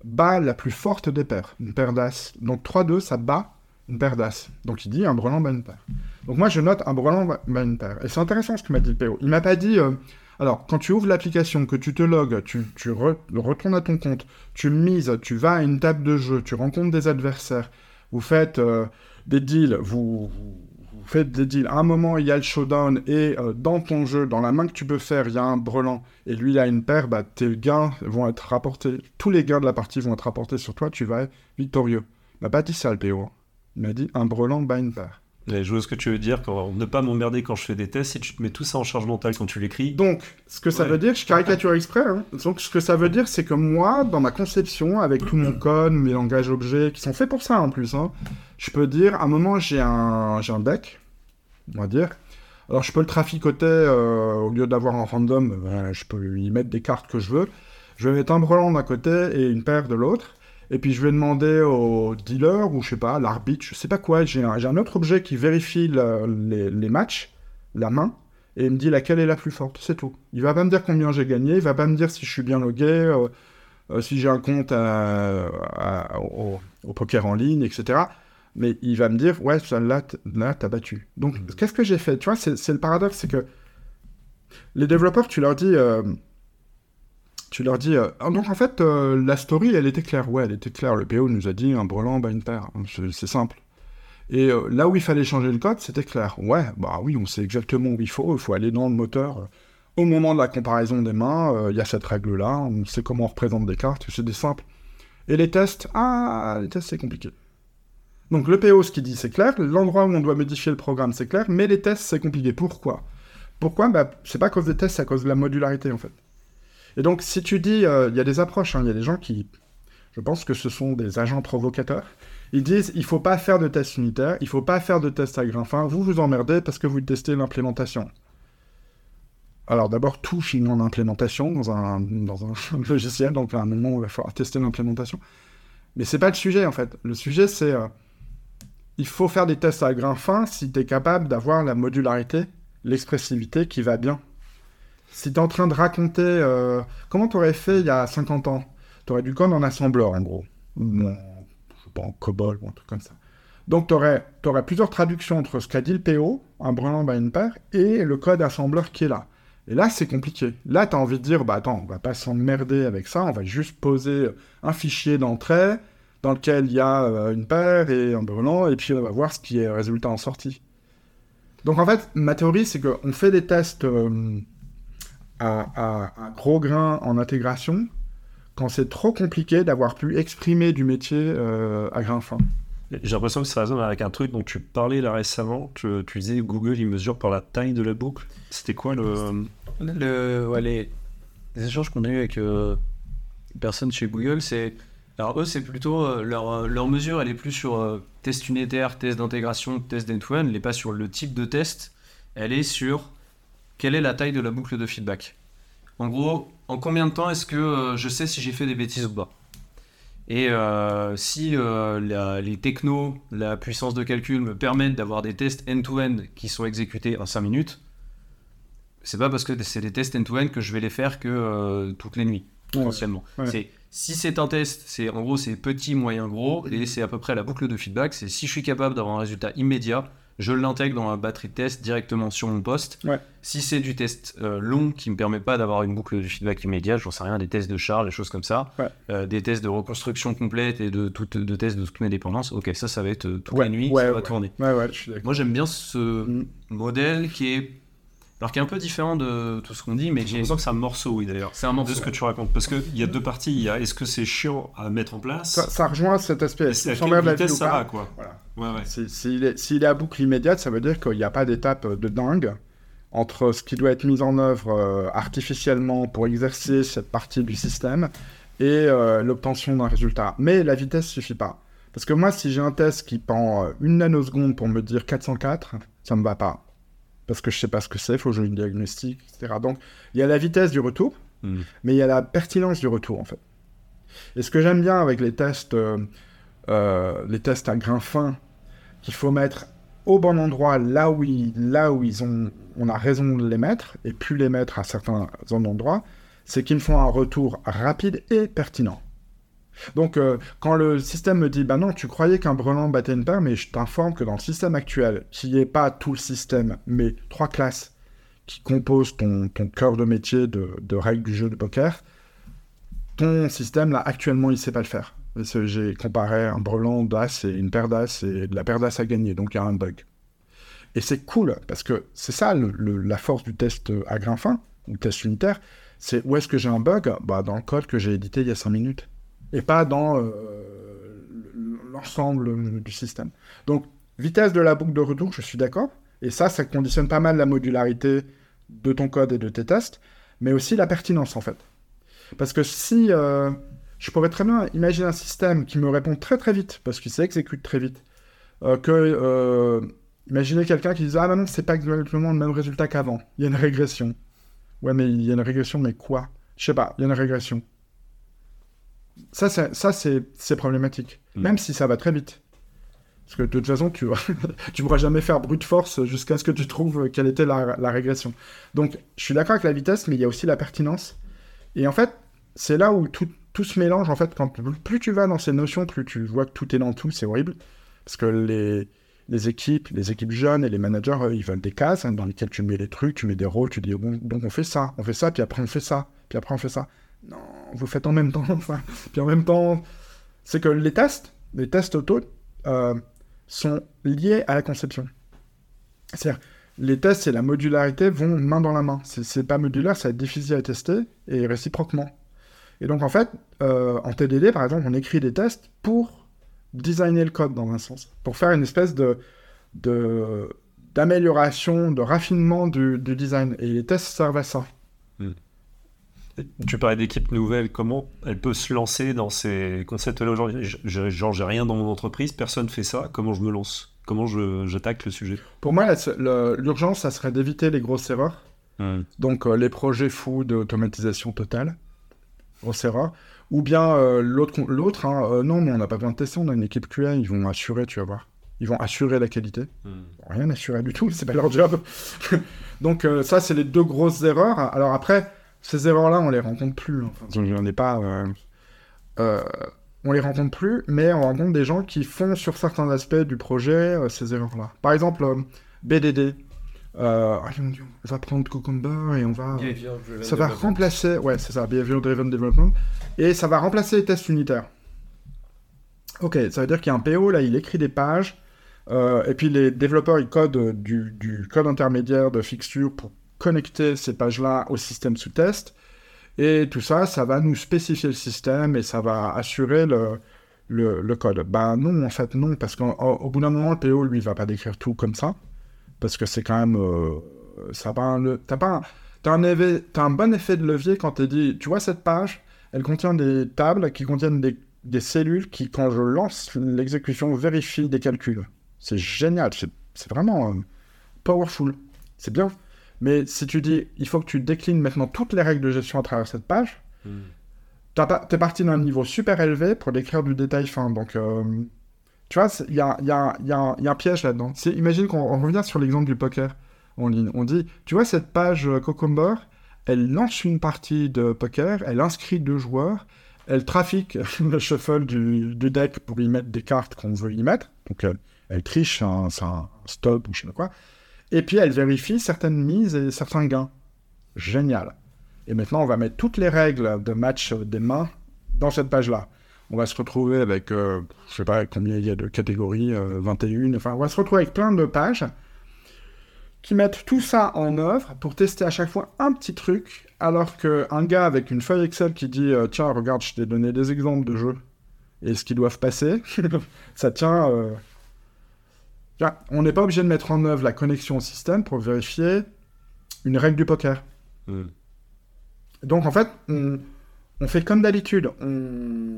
S1: bat la plus forte des paires, une paire d'as. Donc 3-2, ça bat une paire d'as. Donc il dit un brelan bat une paire. Donc moi je note un brelan bat une paire. Et c'est intéressant ce que m'a dit le PO. Il m'a pas dit... Euh, alors, quand tu ouvres l'application, que tu te logs, tu, retournes à ton compte, tu mises, tu vas à une table de jeu, tu rencontres des adversaires, vous faites euh, des deals, vous, faites des deals. À un moment, il y a le showdown et euh, dans ton jeu, dans la main que tu peux faire, il y a un brelan et lui, il a une paire, bah, tes gains vont être rapportés, tous les gains de la partie vont être rapportés sur toi, tu vas être victorieux. Il m'a pas dit ça, le PO. Il m'a dit un brelan bat une paire.
S3: je vois ce que tu veux dire, quand, ne pas m'emmerder quand je fais des tests, et tu te mets tout ça en charge mentale quand tu l'écris.
S1: Donc, ce que ça veut dire, je caricature exprès, hein. donc ce que ça veut dire, c'est que moi, dans ma conception, avec tout mon code, mes langages objets, qui sont faits pour ça en plus, hein, je peux dire, à un moment, j'ai un, j'ai un deck, on va dire, alors je peux le traficoter, euh, au lieu d'avoir un random, ben, je peux y mettre des cartes que je veux, je vais mettre un brelan d'un côté et une paire de l'autre, et puis je vais demander au dealer, ou je sais pas, l'arbitre, je sais pas quoi, j'ai un, autre objet qui vérifie les, matchs, la main, et il me dit laquelle est la plus forte, c'est tout. Il va pas me dire combien j'ai gagné, il va pas me dire si je suis bien logué, euh, euh, si j'ai un compte au, poker en ligne, etc. Mais il va me dire, ouais, là, là t'as battu. Donc, mmh. qu'est-ce que j'ai fait? Tu vois, c'est le paradoxe, c'est que les développeurs, tu leur dis, euh, tu leur dis. Euh, ah, donc en fait, euh, la story, elle était claire. Ouais, elle était claire. Le PO nous a dit un brelan, bah une paire. C'est simple. Et là où il fallait changer le code, c'était clair. Ouais, bah oui, on sait exactement où il faut. Il faut aller dans le moteur. Au moment de la comparaison des mains, il y a cette règle-là. On sait comment on représente des cartes. C'est des simples. Et les tests, ah, les tests, c'est compliqué. Donc le PO, ce qu'il dit, c'est clair. L'endroit où on doit modifier le programme, c'est clair. Mais les tests, c'est compliqué. Pourquoi? Pourquoi? Bah, C'est pas à cause des tests, c'est à cause de la modularité, en fait. Et donc, si tu dis, euh, il y a des approches, hein, il y a des gens qui, je pense que ce sont des agents provocateurs. Ils disent, il faut pas faire de tests unitaires, il faut pas faire de tests à grain fin, vous vous emmerdez parce que vous testez l'implémentation. Alors d'abord, tout finit en implémentation dans un, dans un logiciel, donc à un moment, il va falloir tester l'implémentation. Mais c'est pas le sujet, en fait. Le sujet, c'est... Euh, il faut faire des tests à grain fin si tu es capable d'avoir la modularité, l'expressivité qui va bien si t'es en train de raconter euh, comment t'aurais fait il y a 50 ans, t'aurais du code en assembleur en gros. Ou je sais pas, en COBOL ou un truc comme ça. Donc t'aurais aurais plusieurs traductions entre ce qu'a dit le PO, un brelan by une paire, et le code assembleur qui est là. Et là, c'est compliqué. Là, tu as envie de dire, bah attends, on va pas s'emmerder avec ça, on va juste poser un fichier d'entrée dans lequel il y a euh, une paire et un brelan, et puis on va voir ce qui est le résultat en sortie. Donc en fait, ma théorie, c'est qu'on fait des tests euh, à, gros grain en intégration quand c'est trop compliqué d'avoir pu exprimer du métier euh, à grain fin.
S3: J'ai l'impression que ça résonne avec un truc dont tu parlais là récemment. Tu, tu disais Google, il mesure par la taille de la boucle. C'était quoi le.
S2: le ouais, les, échanges qu'on a eu avec, euh, personnes chez Google, c'est. Alors, eux, c'est plutôt. euh, leur, euh, leur mesure, elle est plus sur euh, test unitaire, test d'intégration, test d'end-to-end. Elle n'est pas sur le type de test. Elle est sur quelle est la taille de la boucle de feedback. En gros, en combien de temps est-ce que je sais si j'ai fait des bêtises ou pas Et euh, si euh, la- les technos, la puissance de calcul me permettent d'avoir des tests end-to-end qui sont exécutés en 5 minutes, c'est pas parce que c'est des tests end-to-end que je vais les faire que euh, toutes les nuits,
S1: Ouais.
S2: potentiellement.
S1: Ouais.
S2: C'est si c'est un test, c'est en gros c'est petit, moyen, gros, et c'est à peu près la boucle de feedback. C'est si je suis capable d'avoir un résultat immédiat, je l'intègre dans un batterie de test directement sur mon poste.
S1: Ouais.
S2: Si c'est du test euh, long qui me permet pas d'avoir une boucle de feedback immédiate, j'en sais rien, des tests de charge, des choses comme ça,
S1: Ouais.
S2: euh, des tests de reconstruction complète et de, de tests de toutes mes dépendances, ok, ça, ça va être euh, toute
S1: Ouais,
S2: la nuit, ça va tourner. Moi, j'aime bien ce
S1: Mm.
S2: modèle qui est. Alors, qui est un peu différent de tout ce qu'on dit, mais
S3: J'ai l'impression que c'est un morceau, oui, d'ailleurs.
S2: C'est un
S3: De
S2: morceau.
S3: ce que tu racontes. Parce qu'il y a deux parties. Il y a est-ce que c'est chiant à mettre en place?
S1: Ça, ça rejoint cet aspect.
S3: c'est à quelle vitesse
S1: vie ou
S3: ça
S1: pas
S3: va, quoi?
S1: Voilà.
S3: Ouais, ouais.
S1: Si- S'il est, s'il est à boucle immédiate, ça veut dire qu'il n'y a pas d'étape de dingue entre ce qui doit être mis en œuvre euh, artificiellement pour exercer cette partie du système et euh, l'obtention d'un résultat. Mais la vitesse suffit pas. Parce que moi, si j'ai un test qui prend euh, une nanoseconde pour me dire 404, ça me va pas. Parce que je sais pas ce que c'est, faut que je le diagnostic, etc. Donc, il y a la vitesse du retour,
S3: Mhm.
S1: mais il y a la pertinence du retour, en fait. Et ce que j'aime bien avec les tests, euh, euh, les tests à grain fin, qu'il faut mettre au bon endroit, là où, ils, là où ils ont, on a raison de les mettre, et plus les mettre à certains endroits, c'est qu'ils me font un retour rapide et pertinent. Donc, euh, quand le système me dit, bah non, tu croyais qu'un brelan battait une paire, mais je t'informe que dans le système actuel, qui n'est pas tout le système, mais trois classes qui composent ton, cœur de métier de, règles du jeu de poker, ton système, là, actuellement, il sait pas le faire. J'ai comparé un brelan d'as et une paire d'as, et de la paire d'as a gagné, donc il y a un bug. Et c'est cool, parce que c'est ça la force du test à grain fin, ou test unitaire, c'est où est-ce que j'ai un bug? Bah, Dans le code que j'ai édité il y a 5 minutes, et pas dans euh, l'ensemble du système. Donc, vitesse de la boucle de retour, je suis d'accord, et ça, ça conditionne pas mal la modularité de ton code et de tes tests, mais aussi la pertinence, en fait. Parce que si... euh, je pourrais très bien imaginer un système qui me répond très très vite, parce qu'il s'exécute très vite, euh, que... euh, imaginez quelqu'un qui dit Ah, bah non, c'est pas exactement le même résultat qu'avant. Il y a une régression. Ouais, mais il y a une régression, mais quoi? Je sais pas, il y a une régression. Ça, c'est, ça, c'est, problématique.
S3: Mm.
S1: Même si ça va très vite. Parce que de toute façon, tu tu pourras jamais faire brute force jusqu'à ce que tu trouves quelle était la, la régression. Donc, je suis d'accord avec la vitesse, mais il y a aussi la pertinence. Et en fait, c'est là où tout, tout se mélange. En fait, quand plus tu vas dans ces notions, plus tu vois que tout est dans tout, c'est horrible. Parce que les, les équipes, les équipes jeunes et les managers, eux, ils veulent des cases hein, dans lesquelles tu mets les trucs, tu mets des rôles, tu dis bon, donc on fait ça, on fait ça, puis après on fait ça, puis après on fait ça. Non, vous faites en même temps. Enfin, puis en même temps, c'est que les tests, les tests auto, euh, sont liés à la conception. C'est-à-dire, les tests et la modularité vont main dans la main. C'est, c'est pas modulaire, ça va être difficile à tester et réciproquement. Et donc en fait, euh, en TDD par exemple, on écrit des tests pour designer le code dans un sens, pour faire une espèce de, de d'amélioration, de raffinement du, du design. Et les tests servent à ça.
S3: Tu parlais d'équipe nouvelle, comment elle peut se lancer dans ces concepts-là aujourd'hui Genre, j'ai rien dans mon entreprise, personne fait ça, comment je me lance? Comment j'attaque le sujet?
S1: Pour moi, l'urgence, ça serait d'éviter les grosses erreurs. Donc euh, les projets fous d'automatisation totale, grosse erreur. Ou bien euh, l'autre, hein, euh, non, mais on n'a pas besoin de tester, on a une équipe QA, ils vont assurer, tu vas voir. Ils vont assurer la qualité. Vont rien assurer du tout, c'est pas leur job. Donc ça, c'est les deux grosses erreurs. Alors après, ces erreurs-là, on les rencontre plus. hein. Enfin, on n'est pas... euh, euh, on les rencontre plus, mais on rencontre des gens qui font sur certains aspects du projet euh, ces erreurs-là. Par exemple, euh, BDD. Euh, ah, mon Dieu, on va prendre Cucumber et on va... Ça va remplacer, ouais, c'est ça, Behavior Driven Development, et ça va remplacer les tests unitaires. Ok, ça veut dire qu'il y a un PO, là, il écrit des pages, euh, et puis les développeurs, ils codent euh, du, du code intermédiaire de fixture pour connecter ces pages-là au système sous test, et tout ça, ça va nous spécifier le système, et ça va assurer le, le, code. Ben non, en fait, non, parce qu'au bout d'un moment, le PO, lui, il va pas décrire tout comme ça, parce que c'est quand même... euh, t'as un, un, un bon effet de levier quand tu dit, tu vois cette page, elle contient des tables qui contiennent des, des cellules qui, quand je lance l'exécution, vérifient des calculs. C'est génial, c'est vraiment euh, powerful. C'est bien. Mais si tu dis, il faut que tu déclines maintenant toutes les règles de gestion à travers cette page,
S3: Hmm.
S1: tu es parti d'un niveau super élevé pour décrire du détail fin. Donc, euh, tu vois, il y a, y, y, un- il y a un piège là-dedans. Imagine qu'on on revient sur l'exemple du poker en ligne. On dit, tu vois, cette page euh, Cucumber, elle lance une partie de poker, elle inscrit deux joueurs, elle trafique le shuffle du, du deck pour y mettre des cartes qu'on veut y mettre. Donc, elle, elle triche, c'est un, c'est un stop ou je sais pas quoi. Et puis, elle vérifie certaines mises et certains gains. Génial. Et maintenant, on va mettre toutes les règles de match euh, des mains dans cette page-là. On va se retrouver avec, euh, je sais pas combien il y a de catégories, euh, 21, enfin, on va se retrouver avec plein de pages qui mettent tout ça en œuvre pour tester à chaque fois un petit truc, alors qu'un gars avec une feuille Excel qui dit euh, Tiens, regarde, je t'ai donné des exemples de jeux et ce qu'ils doivent passer, ça tient. On n'est pas obligé de mettre en œuvre la connexion au système pour vérifier une règle du poker.
S3: Hmm.
S1: Donc en fait, on, on fait comme d'habitude. On...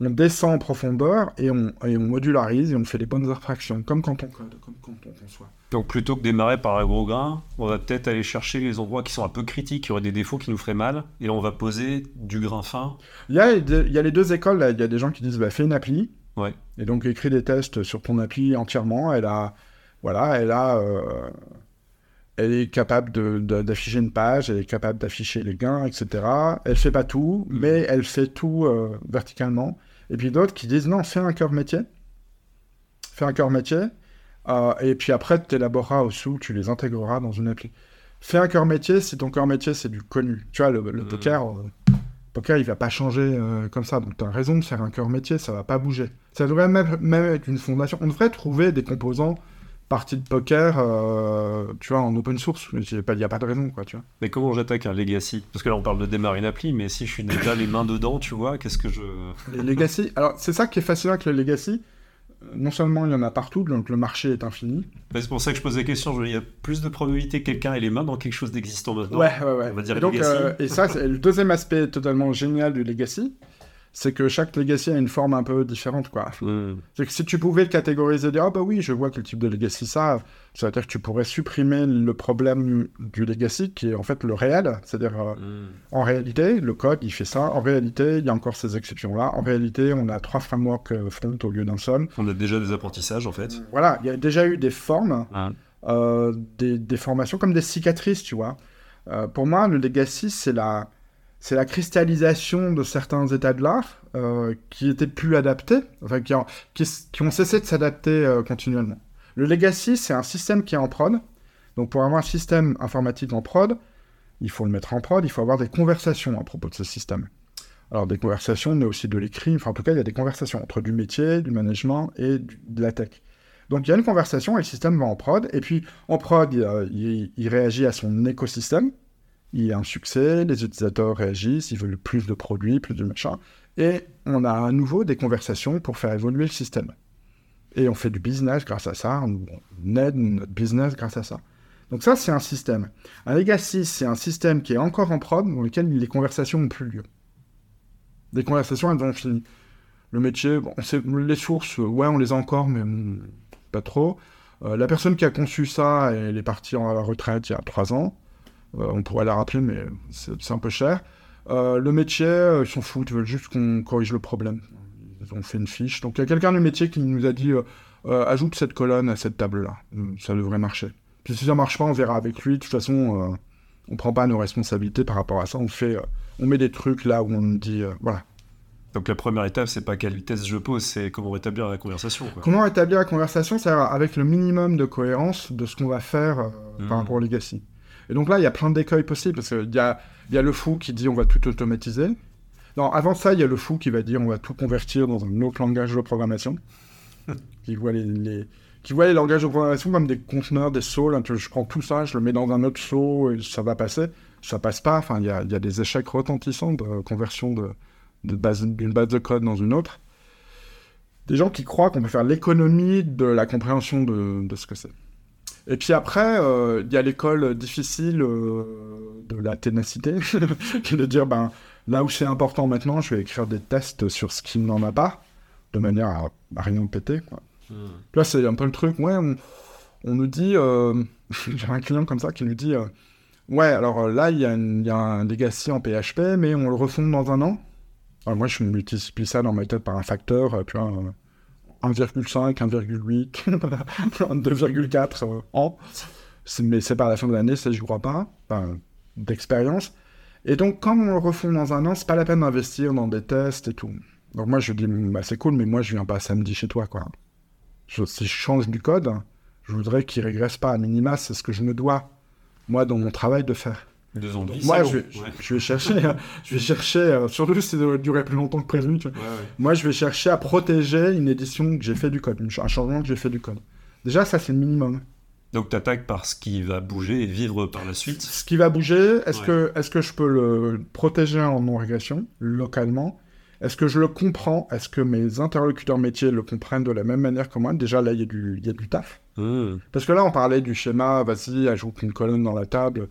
S1: on descend en profondeur et on, et on modularise et on fait les bonnes abstractions, comme quand on code, comme quand on conçoit.
S3: Donc plutôt que démarrer par un gros grain, on va peut-être aller chercher les endroits qui sont un peu critiques, qui auraient des défauts qui nous feraient mal, et là on va poser du grain fin.
S1: Il y a, il y a les deux écoles, là. il y a des gens qui disent bah, fais une appli,
S3: Ouais.
S1: et donc écris des tests sur ton appli entièrement. Elle a, voilà, elle a, euh, elle est capable de- de- d'afficher une page, elle est capable d'afficher les gains, etc. Elle fait pas tout, mais elle fait tout euh, verticalement. Et puis d'autres qui disent non, fais un cœur métier, fais un cœur métier, euh, et puis après tu élaboreras au-dessous, tu les intégreras dans une appli. Fais un cœur métier si ton cœur métier c'est du connu. Tu vois, le, le
S3: Mhm.
S1: poker, poker il va pas changer euh, comme ça. Donc tu as raison de faire un cœur métier, ça va pas bouger. Ça devrait même, même être une fondation. On devrait trouver des composants partie de poker, euh, tu vois, en open source. Il n'y a, pas- y a pas de raison, quoi, tu vois.
S3: Mais comment j'attaque un legacy? Parce que là on parle de démarrer une appli, mais si je suis déjà les mains dedans, tu vois, qu'est-ce que je...
S1: Les legacy, alors c'est ça qui est fascinant avec le legacy. Non seulement il y en a partout, donc le marché est infini.
S3: Bah, c'est pour ça que je pose la question, je- il y a plus de probabilité que quelqu'un ait les mains dans quelque chose d'existant maintenant.
S1: Ouais, ouais, ouais.
S3: On va dire
S1: et, donc, euh, et ça, c'est le deuxième aspect totalement génial du legacy, c'est que chaque legacy a une forme un peu différente, quoi. C'est que si tu pouvais le catégoriser, dire ah bah oui, je vois quel type de legacy ça, ça veut dire que tu pourrais supprimer le problème du legacy qui est en fait le réel, c'est-à-dire euh,
S3: Hmm.
S1: en réalité, le code il fait ça, en réalité, il y a encore ces exceptions-là, en réalité, on a trois frameworks euh, front au lieu d'un seul.
S3: On a déjà des apprentissages en fait.
S1: Voilà, il y a déjà eu des formes,
S3: Ah.
S1: euh, des, des formations comme des cicatrices, tu vois. Euh, pour moi, le legacy, c'est la, c'est la cristallisation de certains états de l'art euh, qui étaient plus adaptés, enfin, qui, ont, cessé de s'adapter euh, continuellement. Le legacy, c'est un système qui est en prod. Donc, pour avoir un système informatique en prod, il faut le mettre en prod, il faut avoir des conversations à propos de ce système. Alors, des conversations, mais aussi de l'écrit. Enfin, en tout cas, il y a des conversations entre du métier, du management et de la tech. Donc, il y a une conversation et le système va en prod. Et puis, en prod, il réagit à son écosystème. Il y a un succès, les utilisateurs réagissent, ils veulent plus de produits, plus de machin. Et on a à nouveau des conversations pour faire évoluer le système. Et on fait du business grâce à ça, on aide notre business grâce à ça. Donc ça, c'est un système. Un legacy, c'est un système qui est encore en prod, dans lequel les conversations n'ont plus lieu. Les conversations, elles ont fini. Le métier, les sources, ouais, on les a encore, mais pas trop. Euh, la personne qui a conçu ça, elle est partie en retraite il y a trois ans. Euh, on pourrait la rappeler, mais c'est un peu cher. Euh, le métier, euh, ils s'en foutent, ils veulent juste qu'on corrige le problème. Ils ont fait une fiche. Donc il y a quelqu'un du métier qui nous a dit ajoute cette colonne à cette table-là. Ça devrait marcher. Puis si ça marche pas, on verra avec lui. De toute façon, on prend pas nos responsabilités par rapport à ça. On fait, on met des trucs là où on dit voilà.
S3: Donc la première étape, c'est pas quelle vitesse je pose, c'est comment rétablir la conversation. Quoi.
S1: Comment établir la conversation C'est avec le minimum de cohérence de ce qu'on va faire euh,
S3: Mhm.
S1: par rapport au legacy. Et donc là, il y a plein d'écueils possibles, parce qu'il y a, il y a le fou qui dit on va tout automatiser. Non, avant ça, il y a le fou qui va dire on va tout convertir dans un autre langage de programmation. qui, voit les, les- qui voit les langages de programmation comme des conteneurs, des sauts. là, je prends tout ça, je le mets dans un autre saut et ça va passer. Ça passe pas. Enfin, il y a, il y a des échecs retentissants de conversion de, de base, d'une base de code dans une autre. Des gens qui croient qu'on peut faire l'économie de la compréhension de, de ce que c'est. Et puis après, euh, il y a l'école difficile euh, de la ténacité, de dire, ben, là où c'est important maintenant, je vais écrire des tests sur ce qui n'en a pas, de manière à, à rien péter. Quoi. Là, c'est un peu le truc, ouais, on, on nous dit, euh, j'ai un client comme ça qui nous dit, ouais, alors là, il y, a y un legacy en PHP, mais on le refonde dans un an. Alors moi, je multiplie ça dans ma tête par un facteur, 1,5, 1,8, 2,4 euh, ans. Mais c'est pas à la fin de l'année, ça, je crois pas, d'expérience. Et donc, quand on le refond dans un an, c'est pas la peine d'investir dans des tests et tout. Donc moi, je dis, bah, c'est cool, mais moi, je viens pas samedi chez toi, quoi. Si je change du code, je voudrais qu'il régresse pas à minima, c'est ce que je me dois, moi, dans mon travail, de faire.
S3: De zombies.
S1: moi, je vais, je- je vais chercher, je vais chercher, euh, surtout si ça doit durer plus longtemps que prévu, tu vois. Moi, je vais chercher à protéger une édition que j'ai fait du code, une un changement que j'ai fait du code. Déjà, ça, c'est le minimum.
S3: Donc, tu attaques par ce qui va bouger et vivre par la suite.
S1: Ce qui va bouger, est-ce que, est que je peux le protéger en non-régression, localement? Est-ce que je le comprends? Est-ce que mes interlocuteurs métiers le comprennent de la même manière que moi? Déjà, là, il y, a du- il y a du taf.
S3: Mmh.
S1: Parce que là, on parlait du schéma, vas-y, ajoute une colonne dans la table.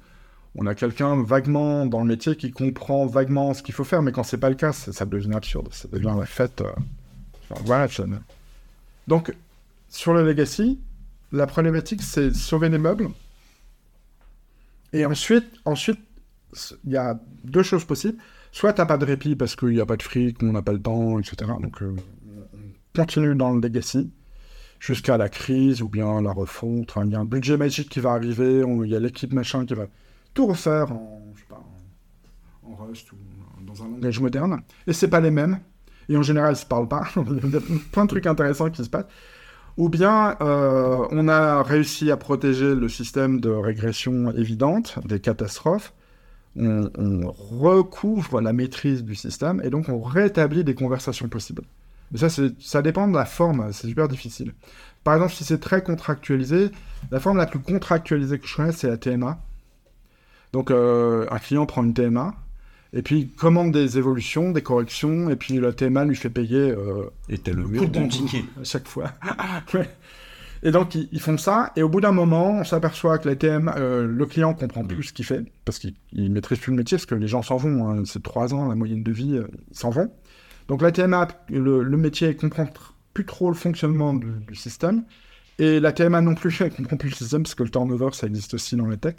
S1: On a quelqu'un vaguement dans le métier qui comprend vaguement ce qu'il faut faire, mais quand c'est pas le cas, ça, devient absurde. Ça devient la fête. euh, enfin, voilà, Donc, sur le legacy, la problématique, c'est sauver les meubles. Et ensuite, ensuite, il y a deux choses possibles. Soit t'as pas de répit parce qu'il n'y a pas de fric, on n'a pas le temps, etc. Donc, euh, on continue dans le legacy jusqu'à la crise ou bien la refonte. Il y a un budget magique qui va arriver, il y a l'équipe machin qui va tout refaire en, je sais pas, en, en Rust ou dans un langage moderne. Et c'est pas les mêmes. Et en général, ils se parlent pas. il y a plein de trucs intéressants qui se passent. Ou bien euh, on a réussi à protéger le système de régression évidente, des catastrophes. On, on recouvre la maîtrise du système et donc on rétablit des conversations possibles. Mais ça, ça dépend de la forme, c'est super difficile. Par exemple, si c'est très contractualisé, la forme la plus contractualisée que je connais, c'est la TMA. Donc, euh, un client prend une TMA, et puis il commande des évolutions, des corrections, et puis la TMA lui fait payer euh,
S3: Et le
S1: coup de bon
S3: ticket.
S1: à chaque fois. Ouais. Et donc, ils, ils font ça, et au bout d'un moment, on s'aperçoit que la TMA, euh, le client comprend plus ce qu'il fait, parce qu'il il maîtrise plus le métier, parce que les gens s'en vont, hein, c'est trois ans, la moyenne de vie, euh, ils s'en vont. Donc la TMA, le, le métier comprend plus trop le fonctionnement du, du système, et la TMA non plus, elle comprend plus le système, parce que le turnover, ça existe aussi dans les tech.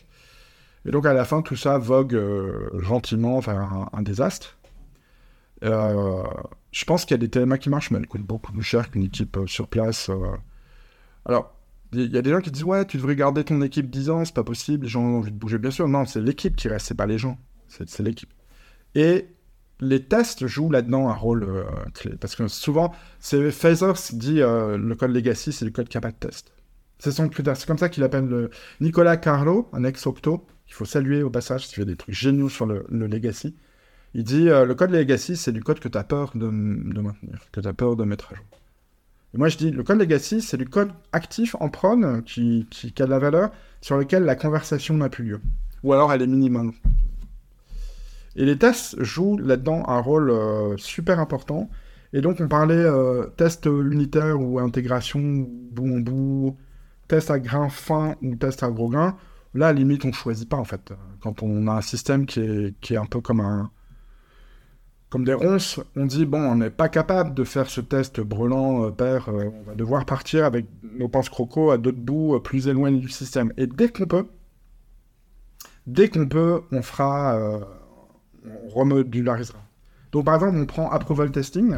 S1: Et donc à la fin, tout ça vogue euh, gentiment vers un, désastre. Euh, je pense qu'il y a des TMA qui marchent, mais elles coûtent beaucoup plus cher qu'une équipe euh, sur place. Alors, il y a des gens qui disent Ouais, tu devrais garder ton équipe 10 ans, c'est pas possible, les gens ont envie de bouger. Bien sûr, non, c'est l'équipe qui reste, c'est pas les gens. C'est l'équipe. Et les tests jouent là-dedans un rôle clé. Parce que souvent, c'est Phaser dit le code legacy, c'est le code qui n'a pas de test. C'est. C'est comme ça qu'il appelle le Nicolas Carlo, un ex-octo, qu'il faut saluer au passage, qui fait des trucs géniaux sur le, le legacy. Il dit euh, le code legacy, c'est du code que tu as peur de, de maintenir, que tu as peur de mettre à jour. Et moi, je dis le code legacy, c'est du code actif en prod euh, qui, qui, a de la valeur sur lequel la conversation n'a plus lieu. Ou alors elle est minimum. Et les tests jouent là-dedans un rôle euh, super important. Et donc, on parlait euh, test unitaire ou intégration bout en bout, test à grain fin ou test à gros grain. Là, la limite, on choisit pas en fait. Quand on a un système qui est, qui est un peu comme un, comme des ronces, on dit bon, on n'est pas capable de faire ce test brûlant, euh, père, euh, on va devoir partir avec nos pinces crocos à d'autres bouts euh, plus éloignés du système. Et dès qu'on peut, dès qu'on peut, on fera, on remodularisera. Donc par exemple, on prend approval testing.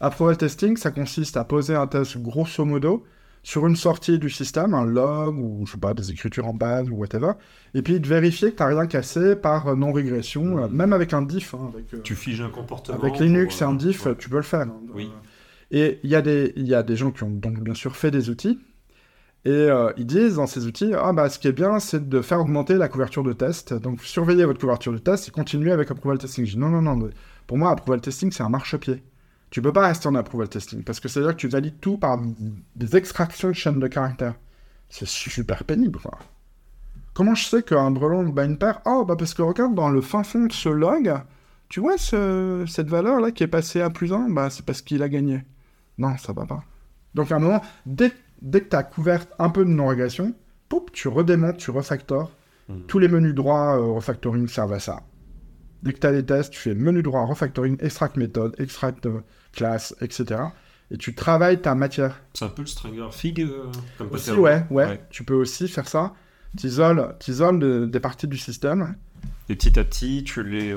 S1: Approval testing, ça consiste à poser un test grosso modo sur une sortie du système, un log ou je sais pas, des écritures en base ou whatever, et puis de vérifier que tu n'as rien cassé par euh, non-régression, euh, même avec un diff. hein, avec, euh,
S3: Tu figes un comportement.
S1: avec Linux et un diff,
S3: ouais.
S1: tu peux le faire. hein.
S3: Oui.
S1: Et il y, a des- y a des gens qui ont donc bien sûr fait des outils. Et euh, ils disent dans ces outils, ah bah ce qui est bien, c'est de faire augmenter la couverture de test. Donc surveillez votre couverture de test et continuez avec approval testing. Je dis non, non, non. Pour moi, approval testing, c'est un marchepied. Tu peux pas rester en approval testing parce que c'est-à-dire que tu valides tout par des extractions de chaînes de caractères. C'est super pénible, quoi. Comment je sais qu'un brelan bat une paire? Oh, bah parce que regarde dans le fin fond de ce log, tu vois ce- cette valeur-là qui est passée à plus 1, bah c'est parce qu'il a gagné. Non, ça va pas. Donc à un moment, dès, dès que tu as couvert un peu de non-régression, poup, tu redémontes, tu refactores.
S3: Mhm.
S1: Tous les menus droits euh, refactoring servent à ça. Dès que tu as des tests, tu fais menu droit, refactoring, extract méthode, extract euh, classe, etc. Et tu travailles ta matière.
S3: C'est un peu le Stranger Fig euh, comme
S1: Aussi, ouais, ouais,
S3: Ouais.
S1: Tu peux aussi faire ça. Tu isoles, de- des parties du système.
S3: Et petit à petit, tu les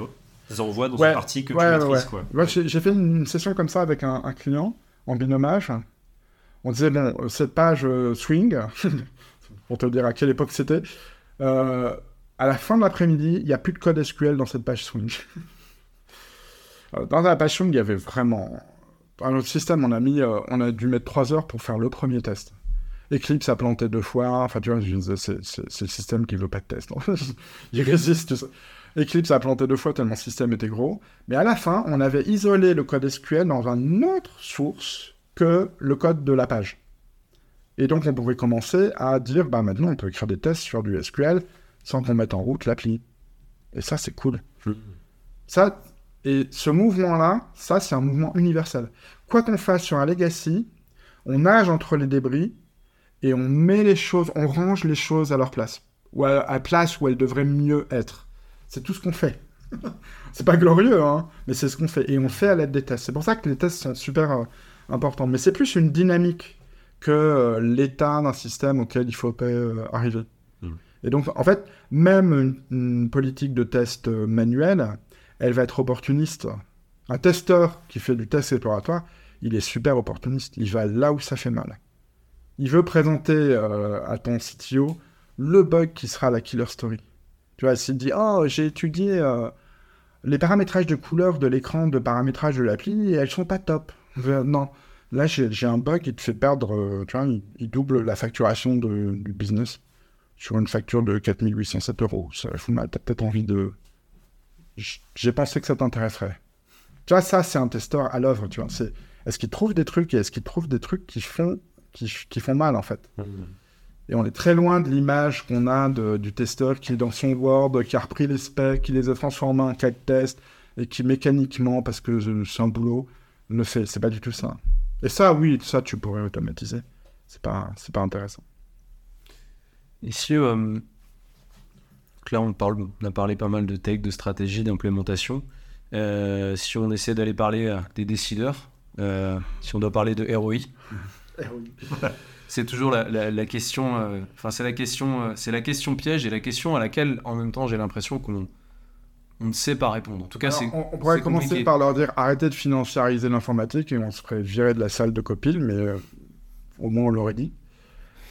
S3: envoies dans
S1: Ouais,
S3: une partie que
S1: ouais,
S3: tu maîtrises.
S1: ouais.
S3: Quoi.
S1: Ouais, j'ai j'ai fait une session comme ça avec un, un client en binomage. On disait, bon, euh, cette page euh, swing, pour te dire à quelle époque c'était, euh, à la fin de l'après-midi, il n'y a plus de code SQL dans cette page swing. Euh, dans swing, il y avait vraiment... Dans notre système, on a, mis, euh, on a dû mettre 3 heures pour faire le premier test. Eclipse a planté deux fois, enfin tu vois, c'est le système qui veut pas de test. il résiste. Eclipse a planté deux fois tellement le système était gros. Mais à la fin, on avait isolé le code SQL dans une autre source que le code de la page. Et donc, on pouvait commencer à dire, bah maintenant, on peut écrire des tests sur du SQL sans qu'on mette en route l'appli. Et ça, c'est cool. Ça, et ce mouvement-là, ça, c'est un mouvement universel. Quoi qu'on fasse sur un legacy, on nage entre les débris et on met les choses, on range les choses à leur place. Ou à, à place où elles devraient mieux être. C'est tout ce qu'on fait. c'est pas glorieux, hein, mais c'est ce qu'on fait. Et on le fait à l'aide des tests. C'est pour ça que les tests sont super euh, importants. Mais c'est plus une dynamique que euh, l'état d'un système auquel il faut euh, arriver.
S3: Mhm.
S1: Et donc, en fait, même une, une politique de test euh, manuel, elle va être opportuniste. Un testeur qui fait du test exploratoire, il est super opportuniste. Il va là où ça fait mal. Il veut présenter euh, à ton CTO le bug qui sera la killer story. Tu vois, s'il dit Oh, j'ai étudié euh, les paramétrages de couleur de l'écran de paramétrage de l'appli et elles sont pas top. Euh, Non, là j'ai un bug qui te fait perdre, tu vois, il, double la facturation du business sur une facture de 4807 euros. Ça fout peut-être envie de. J'ai pensé que ça t'intéresserait. Tu vois, ça c'est un testeur à l'œuvre, tu vois. C'est est-ce qu'il trouve des trucs et est-ce qu'il trouve des trucs qui font, qui, qui font mal en fait? Et on est très loin de l'image qu'on a de- du testeur qui est dans son Word, qui a repris les specs, qui les a transformés en cas de test, et qui mécaniquement, parce que c'est un boulot, le fait. C'est pas du tout ça. Et ça, oui, ça, tu pourrais automatiser. C'est pas, c'est pas intéressant.
S2: Et si, euh, donc là, on, parle, on a parlé pas mal de tech, de stratégie, d'implémentation. Euh, si on essaie d'aller parler à des décideurs, euh, si on doit parler de ROI, c'est toujours la, la- la question. euh, Enfin, c'est la question, euh, c'est la question piège et la question à laquelle, en même temps, j'ai l'impression qu'on on ne sait pas répondre. En tout cas, c'est
S1: on, on pourrait commencer
S2: compliqué.
S1: par leur dire arrêtez de financiariser l'informatique et on se ferait virer de la salle de copil, mais euh, au moins on l'aurait dit.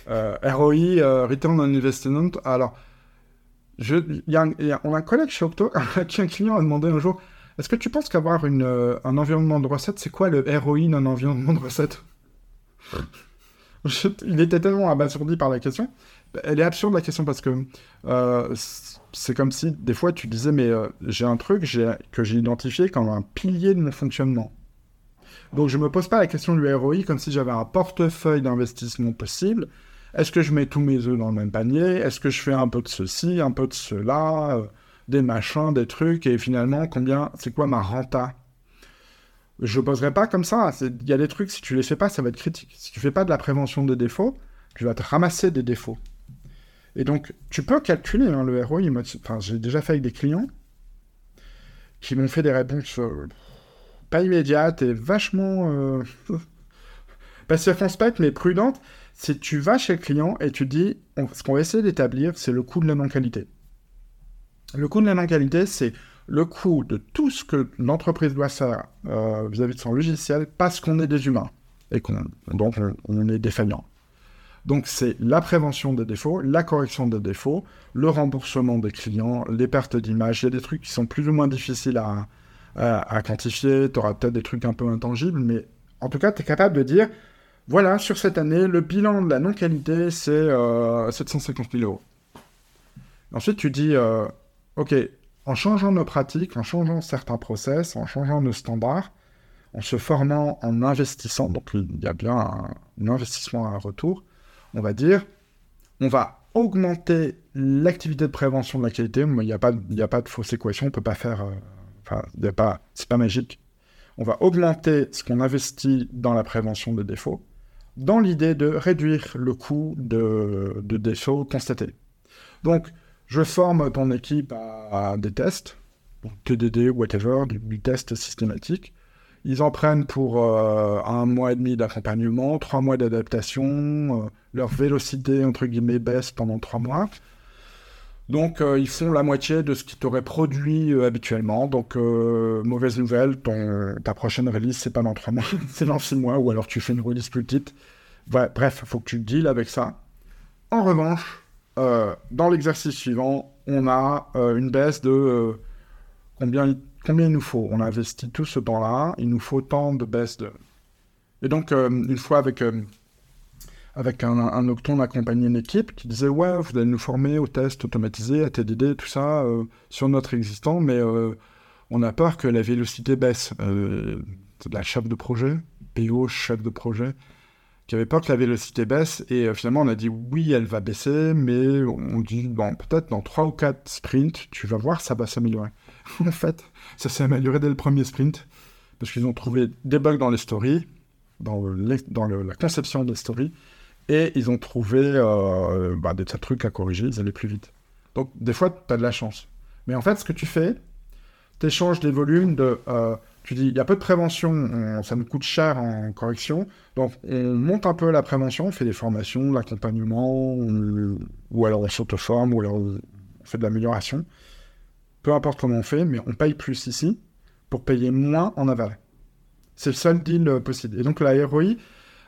S1: Euh, ROI, euh, Return on Investment. Alors, je, y a on a un collègue chez Octo qui un client a demandé un jour Est-ce que tu penses qu'avoir euh, un environnement de recette, c'est quoi le ROI d'un environnement de recette Il était tellement abasourdi par la question. Elle est absurde la question parce que euh, c'est comme si des fois tu disais mais euh, j'ai un truc que j'ai identifié comme un pilier de mon fonctionnement. Donc je me pose pas la question du ROI comme si j'avais un portefeuille d'investissement possible. Est-ce que je mets tous mes œufs dans le même panier? Est-ce que je fais un peu de ceci, un peu de cela, euh, des machins, des trucs? Et finalement combien c'est quoi ma renta? Je poserai pas comme ça. Il y a des trucs si tu les fais pas ça va être critique. Si tu fais pas de la prévention des défauts, tu vas te ramasser des défauts. Et donc, tu peux calculer hein, le ROI. Enfin, j'ai déjà fait avec des clients qui m'ont fait des réponses euh, pas immédiates et vachement euh, pas circonspectes, mais prudentes. C'est tu vas chez le client et tu dis, on- ce qu'on va essayer d'établir, c'est le coût de la non-qualité. Le coût de la non-qualité, c'est le coût de tout ce que l'entreprise doit faire euh, vis-à-vis de son logiciel parce qu'on est des humains et qu'on donc on- est défaillant. Donc c'est la prévention des défauts, la correction des défauts, le remboursement des clients, les pertes d'image. Il y a des trucs qui sont plus ou moins difficiles à, à- à quantifier. Tu auras peut-être des trucs un peu intangibles, mais en tout cas, tu es capable de dire, voilà, sur cette année, le bilan de la non-qualité, c'est euh, 750 000 euros. Ensuite, tu dis, euh, OK, en changeant nos pratiques, en changeant certains process, en changeant nos standards, en se formant, en investissant, donc il y a bien un, investissement à retour, on va dire, on va augmenter l'activité de prévention de la qualité. Il n'y a, pas- de fausse équation, on peut pas faire... euh, Enfin, pas, c'est pas magique. On va augmenter ce qu'on investit dans la prévention des défauts dans l'idée de réduire le coût de, défauts constatés. Donc, je forme ton équipe à, des tests, TDD, whatever, du, test systématique. Ils en prennent pour euh, un mois et demi d'accompagnement, trois mois d'adaptation, euh, leur vélocité, entre guillemets, baisse pendant trois mois. Donc, euh, ils font la moitié de ce qu'ils t'auraient produit habituellement. Donc, mauvaise nouvelle, ta prochaine release, c'est pas dans trois mois, c'est dans six mois, ou alors tu fais une release plus petite. bref, il faut que tu deals avec ça. En revanche, dans l'exercice suivant, on a une baisse de combien combien il nous faut On a investi tout ce temps-là, il nous faut tant de baisse de... Et donc, euh, une fois avec, euh, avec un, un octon, accompagné une équipe qui disait, ouais, vous allez nous former au test automatisé, à TDD, tout ça, euh, sur notre existant, mais on a peur que la vélocité baisse. De la chef de projet, PO, chef de projet, qui avait peur que la vélocité baisse, et finalement on a dit, oui, elle va baisser, mais on dit, bon, peut-être dans 3 ou 4 sprints, tu vas voir, ça va s'améliorer. en fait, ça s'est amélioré dès le premier sprint, parce qu'ils ont trouvé des bugs dans les stories, dans la conception des stories, et ils ont trouvé euh, bah, des tas de trucs à corriger, ils allaient plus vite. Donc, des fois, tu as de la chance. Mais en fait, ce que tu fais, tu échanges des volumes de... Euh, tu dis, il y a peu de prévention, ça nous coûte cher en correction, donc on monte un peu la prévention, on fait des formations, l'accompagnement, ou alors on s'auto-forme, ou alors on fait de l'amélioration peu importe comment on fait, mais on paye plus ici pour payer moins en aval. C'est le seul deal euh, possible. Et donc la ROI,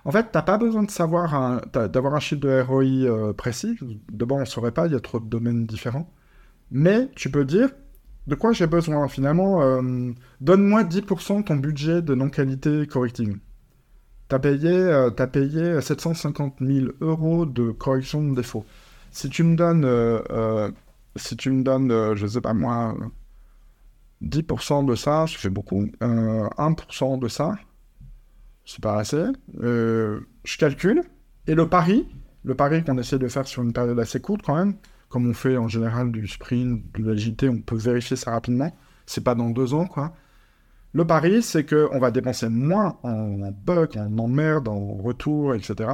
S1: en fait, tu n'as pas besoin de savoir d'avoir un chiffre de ROI euh, précis. D'abord, on ne saurait pas, il y a trop de domaines différents. Mais tu peux dire de quoi j'ai besoin finalement. Euh, donne-moi 10% de ton budget de non-qualité corrective. Tu as payé, as payé 750 000 euros de correction de défaut. Si tu me donnes si tu me donnes, euh, je sais pas moi, 10% de ça, ça fait beaucoup. 1% euh, de ça, c'est pas assez. Euh, je calcule. Et le pari, le pari qu'on essaie de faire sur une période assez courte quand même, comme on fait en général du sprint, de l'agilité, on peut vérifier ça rapidement. C'est pas dans deux ans, quoi. Le pari, c'est qu'on va dépenser moins en, bug, en emmerde, en retour, etc.,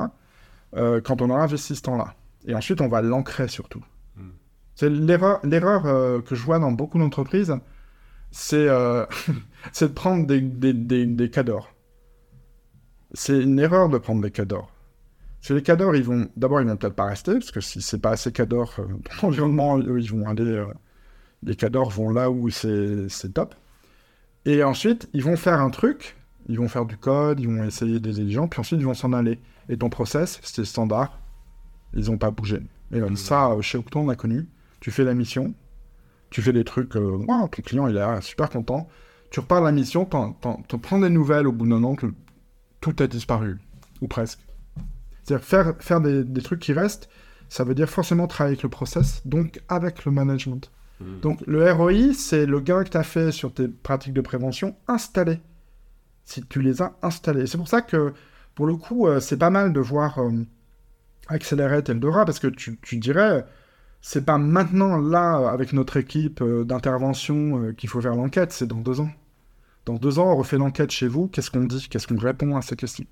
S1: quand on aura investi ce temps-là. Et ensuite, on va l'ancrer surtout. C'est l'erreur, l'erreur euh, que je vois dans beaucoup d'entreprises, c'est, euh, de prendre des, des, des, cadors. C'est une erreur de prendre des cadors. Parce les cadors, ils vont, d'abord, ils vont peut-être pas rester, parce que si c'est pas assez cadors euh, dans l'environnement, ils vont aller, les cadors vont là où c'est, c'est top. Et ensuite, ils vont faire un truc, ils vont faire du code, ils vont essayer des gens, puis ensuite ils vont s'en aller. Et ton process, c'était standard, ils n'ont pas bougé. Et ça, chez Octon, on a connu tu fais la mission, tu fais des trucs, euh, ton client il est super content, tu repars la mission, tu prends des nouvelles au bout d'un an tout a disparu, ou presque. C'est-à-dire faire, faire des, trucs qui restent, ça veut dire forcément travailler avec le process, donc avec le management. Mmh. Donc le ROI, c'est le gain que tu as fait sur tes pratiques de prévention installées. Si tu les as installées. C'est pour ça que, pour le coup, euh, c'est pas mal de voir euh, Accelerate Eldora, parce que tu, tu dirais, c'est pas maintenant, là, avec notre équipe euh, d'intervention, euh, qu'il faut faire l'enquête, c'est dans deux ans. Dans deux ans, on refait l'enquête chez vous, qu'est-ce qu'on dit, qu'est-ce qu'on répond à ces questions?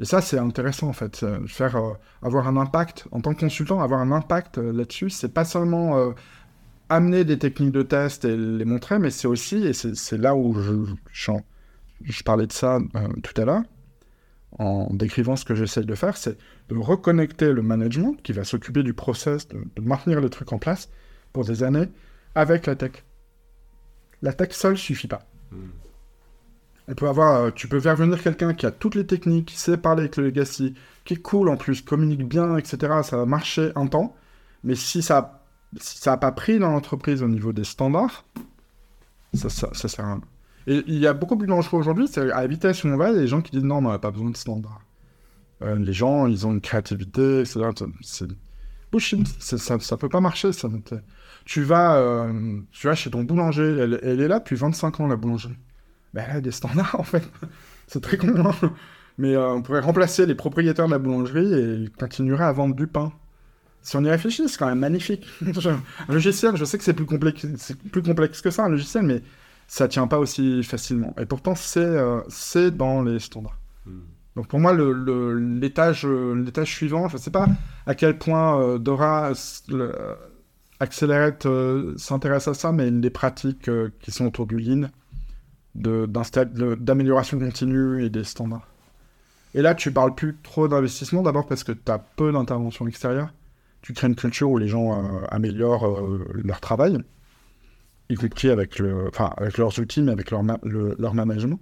S1: Et ça, c'est intéressant, en fait. Faire, euh, avoir un impact, en tant que consultant, avoir un impact là-dessus, c'est pas seulement amener des techniques de test et les montrer, mais c'est aussi, et c'est là où je, je, je, parlais de ça tout à l'heure, en décrivant ce que j'essaye de faire, c'est de reconnecter le management qui va s'occuper du process, de, maintenir le truc en place pour des années, avec la tech. La tech seule suffit pas. On peut avoir, euh, tu peux faire venir quelqu'un qui a toutes les techniques, qui sait parler avec le legacy, qui est cool en plus, communique bien, etc. Ça va marcher un temps, mais si ça, si ça n'a pas pris dans l'entreprise au niveau des standards, ça, ça, sert à rien. Et il y a beaucoup plus dangereux aujourd'hui, c'est à la vitesse où on va, il y a des gens qui disent non, mais on n'a pas besoin de standards. Euh, les gens, ils ont une créativité, etc. C'est bullshit, ça ne peut pas marcher. Tu, vas, euh, tu vas chez ton boulanger, elle, est là depuis 25 ans, la boulangerie. Ben, elle a des standards, en fait. c'est très con. Hein. mais euh, on pourrait remplacer les propriétaires de la boulangerie et ils continueraient à vendre du pain. Si on y réfléchit, c'est quand même magnifique. un logiciel, je sais que c'est plus complexe, c'est plus complexe que ça, un logiciel, mais ça tient pas aussi facilement. Et pourtant, c'est c'est dans les standards. Hmm. Donc pour moi, le- le- l'étage euh, l'étage suivant, je ne sais pas à quel point euh, Dora le- euh, Accelerate euh, s'intéresse à ça, mais les pratiques euh, qui sont autour du Lean, d'amélioration continue et des standards. Et là, tu parles plus trop d'investissement, d'abord parce que tu as peu d'intervention extérieure. Tu crées une culture où les gens euh, améliorent leur travail, y compris avec, le, avec leurs outils, mais avec leur, ma- le- leur management.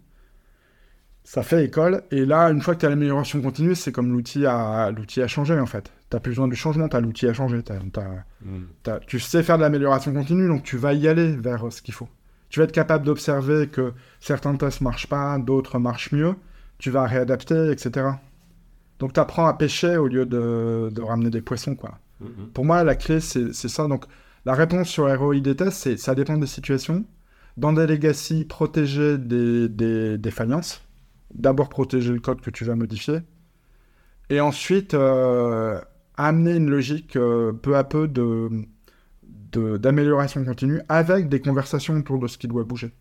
S1: Ça fait école. Et là, une fois que tu as l'amélioration continue, c'est comme l'outil a, l'outil a changé, en fait. Tu plus besoin du changement, tu as l'outil à changer. T'as- t'as- t'as- tu sais faire de l'amélioration continue, donc tu vas y aller vers euh, ce qu'il faut. Tu vas être capable d'observer que certains tests marchent pas, d'autres marchent mieux. Tu vas réadapter, etc. Donc tu apprends à pêcher au lieu de, de ramener des poissons, quoi. Pour moi, la clé, c'est c'est ça. Donc, la réponse sur ROI des tests, c'est ça dépend des situations. Dans des legacy, protéger des, des défaillances. D'abord, protéger le code que tu vas modifier. Et ensuite, euh, amener une logique euh, peu à peu de d'amélioration continue avec des conversations autour de ce qui doit bouger.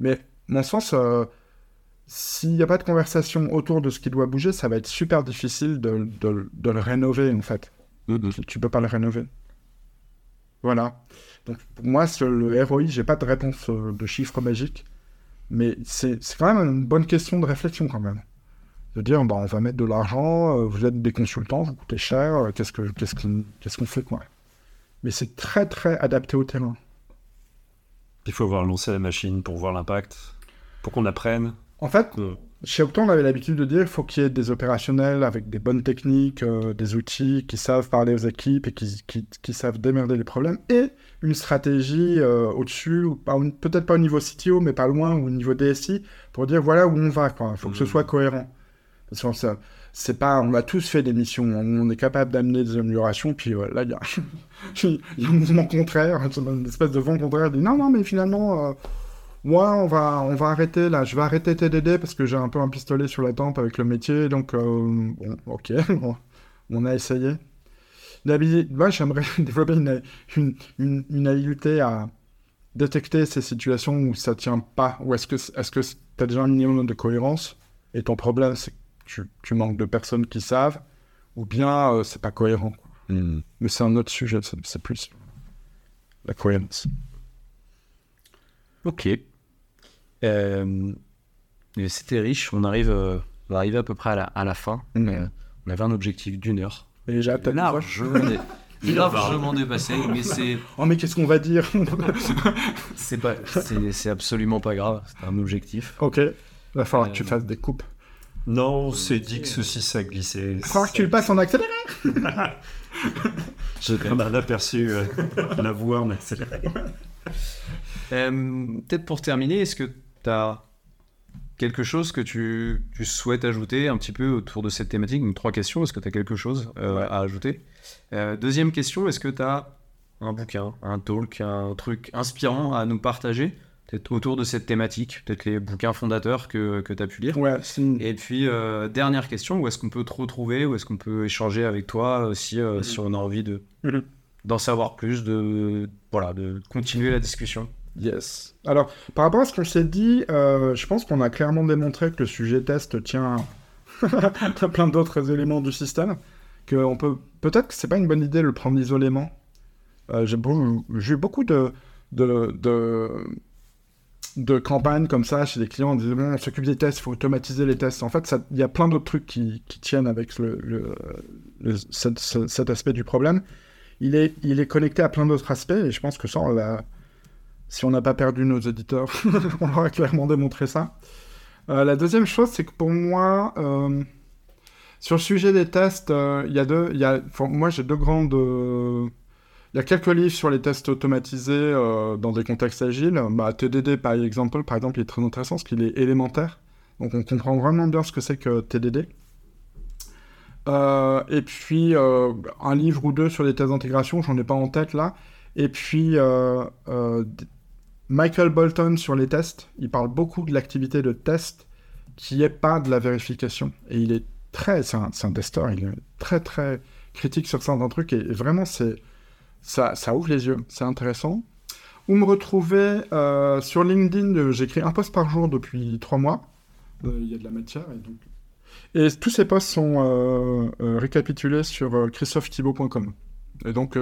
S1: Mais, mon sens, euh, s'il n'y a pas de conversation autour de ce qui doit bouger, ça va être super difficile de, de- de le rénover, en fait. Tu- Tu peux pas le rénover. Voilà. Donc pour moi, le ROI, j'ai pas de réponse de chiffre magique, mais c'est quand même une bonne question de réflexion quand même. De dire, bah, on va mettre de l'argent, euh, vous êtes des consultants, vous coûtez cher, euh, qu'est-ce que qu'est-ce qu'on qu'est-ce qu'on fait quoi Mais c'est très très adapté au terrain.
S3: Il faut voir lancer la machine pour voir l'impact, pour qu'on apprenne.
S1: En fait, Chez Octon, on avait l'habitude de dire qu'il faut qu'il y ait des opérationnels avec des bonnes techniques, euh, des outils qui savent parler aux équipes et qui, qui- qui savent démerder les problèmes, et une stratégie euh, au-dessus, peut-être pas au niveau CTO, mais pas loin, ou au niveau DSI, pour dire voilà où on va. Il faut que ce
S3: Mhm.
S1: soit cohérent. Parce que ça- c'est pas, on a tous fait des missions, on est capable d'amener des améliorations, puis euh, là, il y a, il y a un mouvement contraire, une espèce de vent contraire, dit non, non, mais finalement. Moi, on va, on va arrêter là. Je vais arrêter TDD parce que j'ai un peu un pistolet sur la tempe avec le métier. Donc, euh, bon, ok, on a essayé. Moi, j'aimerais développer une, une, une, une habileté à détecter ces situations où ça tient pas. Ou est-ce que est-ce que tu as déjà un minimum de cohérence? Et ton problème, c'est que tu, tu manques de personnes qui savent, ou bien euh, c'est pas cohérent. quoi. Mais c'est un autre sujet, c'est c'est plus la cohérence.
S2: Ok. Euh, C'était riche. On arrive, euh, on va arriver à peu près à la, à la fin.
S1: Mhm.
S2: Euh, on avait un objectif d'une heure.
S1: Et j'ai peut-être
S2: Largement, dé- largement dépassé, mais c'est
S1: Oh, mais qu'est-ce qu'on va dire
S2: c'est pas c'est absolument pas grave. C'est un objectif.
S1: Ok. Il va falloir que tu
S2: Euh,
S1: fasses des coupes.
S3: Non, on s'est dit que ceci, ça glissait.
S1: Il va falloir que tu le passes en accéléré.
S3: On a aperçu euh, la voix en accéléré.
S2: Euh, Peut-être pour terminer, est-ce que tu as quelque chose que tu, tu souhaites ajouter un petit peu autour de cette thématique? Donc, trois questions. Est-ce que tu as quelque chose euh, à ajouter? Euh, Deuxième question, est-ce que tu as un bouquin, un talk, un truc inspirant à nous partager? Peut-être autour de cette thématique, peut-être les bouquins fondateurs que, que tu as pu lire?
S1: Ouais, c'est une-
S2: Et puis, euh, dernière question, où est-ce qu'on peut te retrouver? Où est-ce qu'on peut échanger avec toi si, euh, si on a envie de
S1: Mhm.
S2: d'en savoir plus, de, voilà, de continuer la discussion?
S1: Yes. Alors, par rapport à ce qu'on s'est dit, euh, je pense qu'on a clairement démontré que le sujet test tient à plein d'autres éléments du système. Que on peut peut-être que c'est pas une bonne idée de le prendre isolément. Euh, j'ai eu beaucoup de, de, de, campagnes comme ça chez des clients en disant on s'occupe des tests, il faut automatiser les tests. En fait, il y a plein d'autres trucs qui, qui tiennent avec le, cet, ce- cet aspect du problème. Il est, il est connecté à plein d'autres aspects et je pense que ça, on l'a si on n'a pas perdu nos éditeurs, on leur a clairement démontré ça. Euh, la deuxième chose, c'est que pour moi, euh, sur le sujet des tests, euh, il y a deux, y a, moi j'ai deux grandes, il y a quelques livres sur les tests automatisés dans des contextes agiles. Bah, TDD par exemple, par exemple, il est très intéressant parce qu'il est élémentaire, donc on comprend vraiment bien ce que c'est que TDD. Et puis un livre ou deux sur les tests d'intégration, j'en ai pas en tête là. Et puis Michael Bolton sur les tests, il parle beaucoup de l'activité de test qui est pas de la vérification. Et il est très, c'est un, testeur, il est très très critique sur certains trucs et, vraiment c'est ça, ouvre les yeux, c'est intéressant. Où me retrouver euh, sur LinkedIn, euh, j'écris un post par jour depuis trois mois. Euh, Il y a de la matière et donc Et tous ces posts sont récapitulés sur christophethibault.com. Et donc,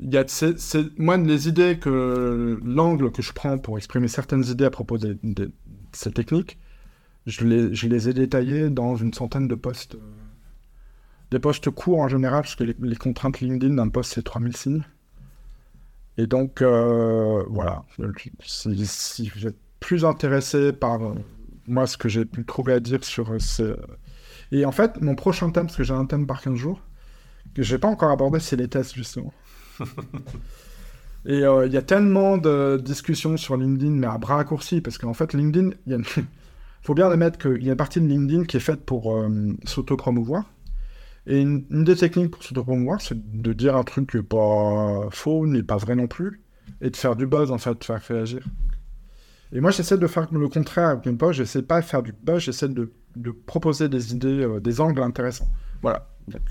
S1: il y a c'est, c'est- moi, les idées que l'angle que je prends pour exprimer certaines idées à propos de, de ces techniques, je les, je les ai détaillées dans une centaine de posts. euh, des posts courts en général, parce que les, contraintes LinkedIn d'un post, c'est 3000 signes. Et donc, euh, voilà. Si, vous êtes plus intéressé par euh, moi, ce que j'ai pu trouver à dire sur ces... Et en fait, mon prochain thème, parce que j'ai un thème par 15 jours, que j'ai pas encore abordé, c'est les tests, justement. Et euh, il y a tellement de discussions sur LinkedIn, mais à bras raccourcis, parce qu'en fait, LinkedIn, il une- faut bien admettre qu'il y a une partie de LinkedIn qui est faite pour euh, s'auto-promouvoir. Et une, une des techniques pour s'auto-promouvoir, c'est de dire un truc qui n'est pas faux, n'est pas vrai non plus, et de faire du buzz, en fait, de faire réagir. Et moi, j'essaie de faire le contraire avec mes posts. J'essaie pas de faire du buzz, j'essaie de, proposer des idées, euh, des angles intéressants. Voilà. Donc,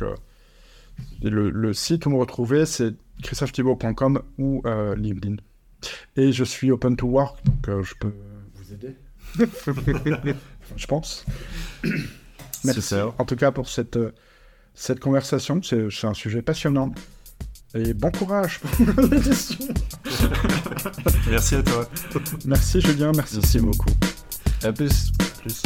S1: le, le site où me retrouver, c'est christophethibault.com ou euh, LinkedIn. Et je suis open to work, donc euh, je peux vous aider? je pense. Merci.
S3: Super.
S1: En tout cas, pour cette, euh, cette conversation, c'est un sujet passionnant. Et bon courage pour.
S3: Merci à toi.
S1: Merci Julien, merci.
S3: Merci beaucoup.
S1: À plus. plus.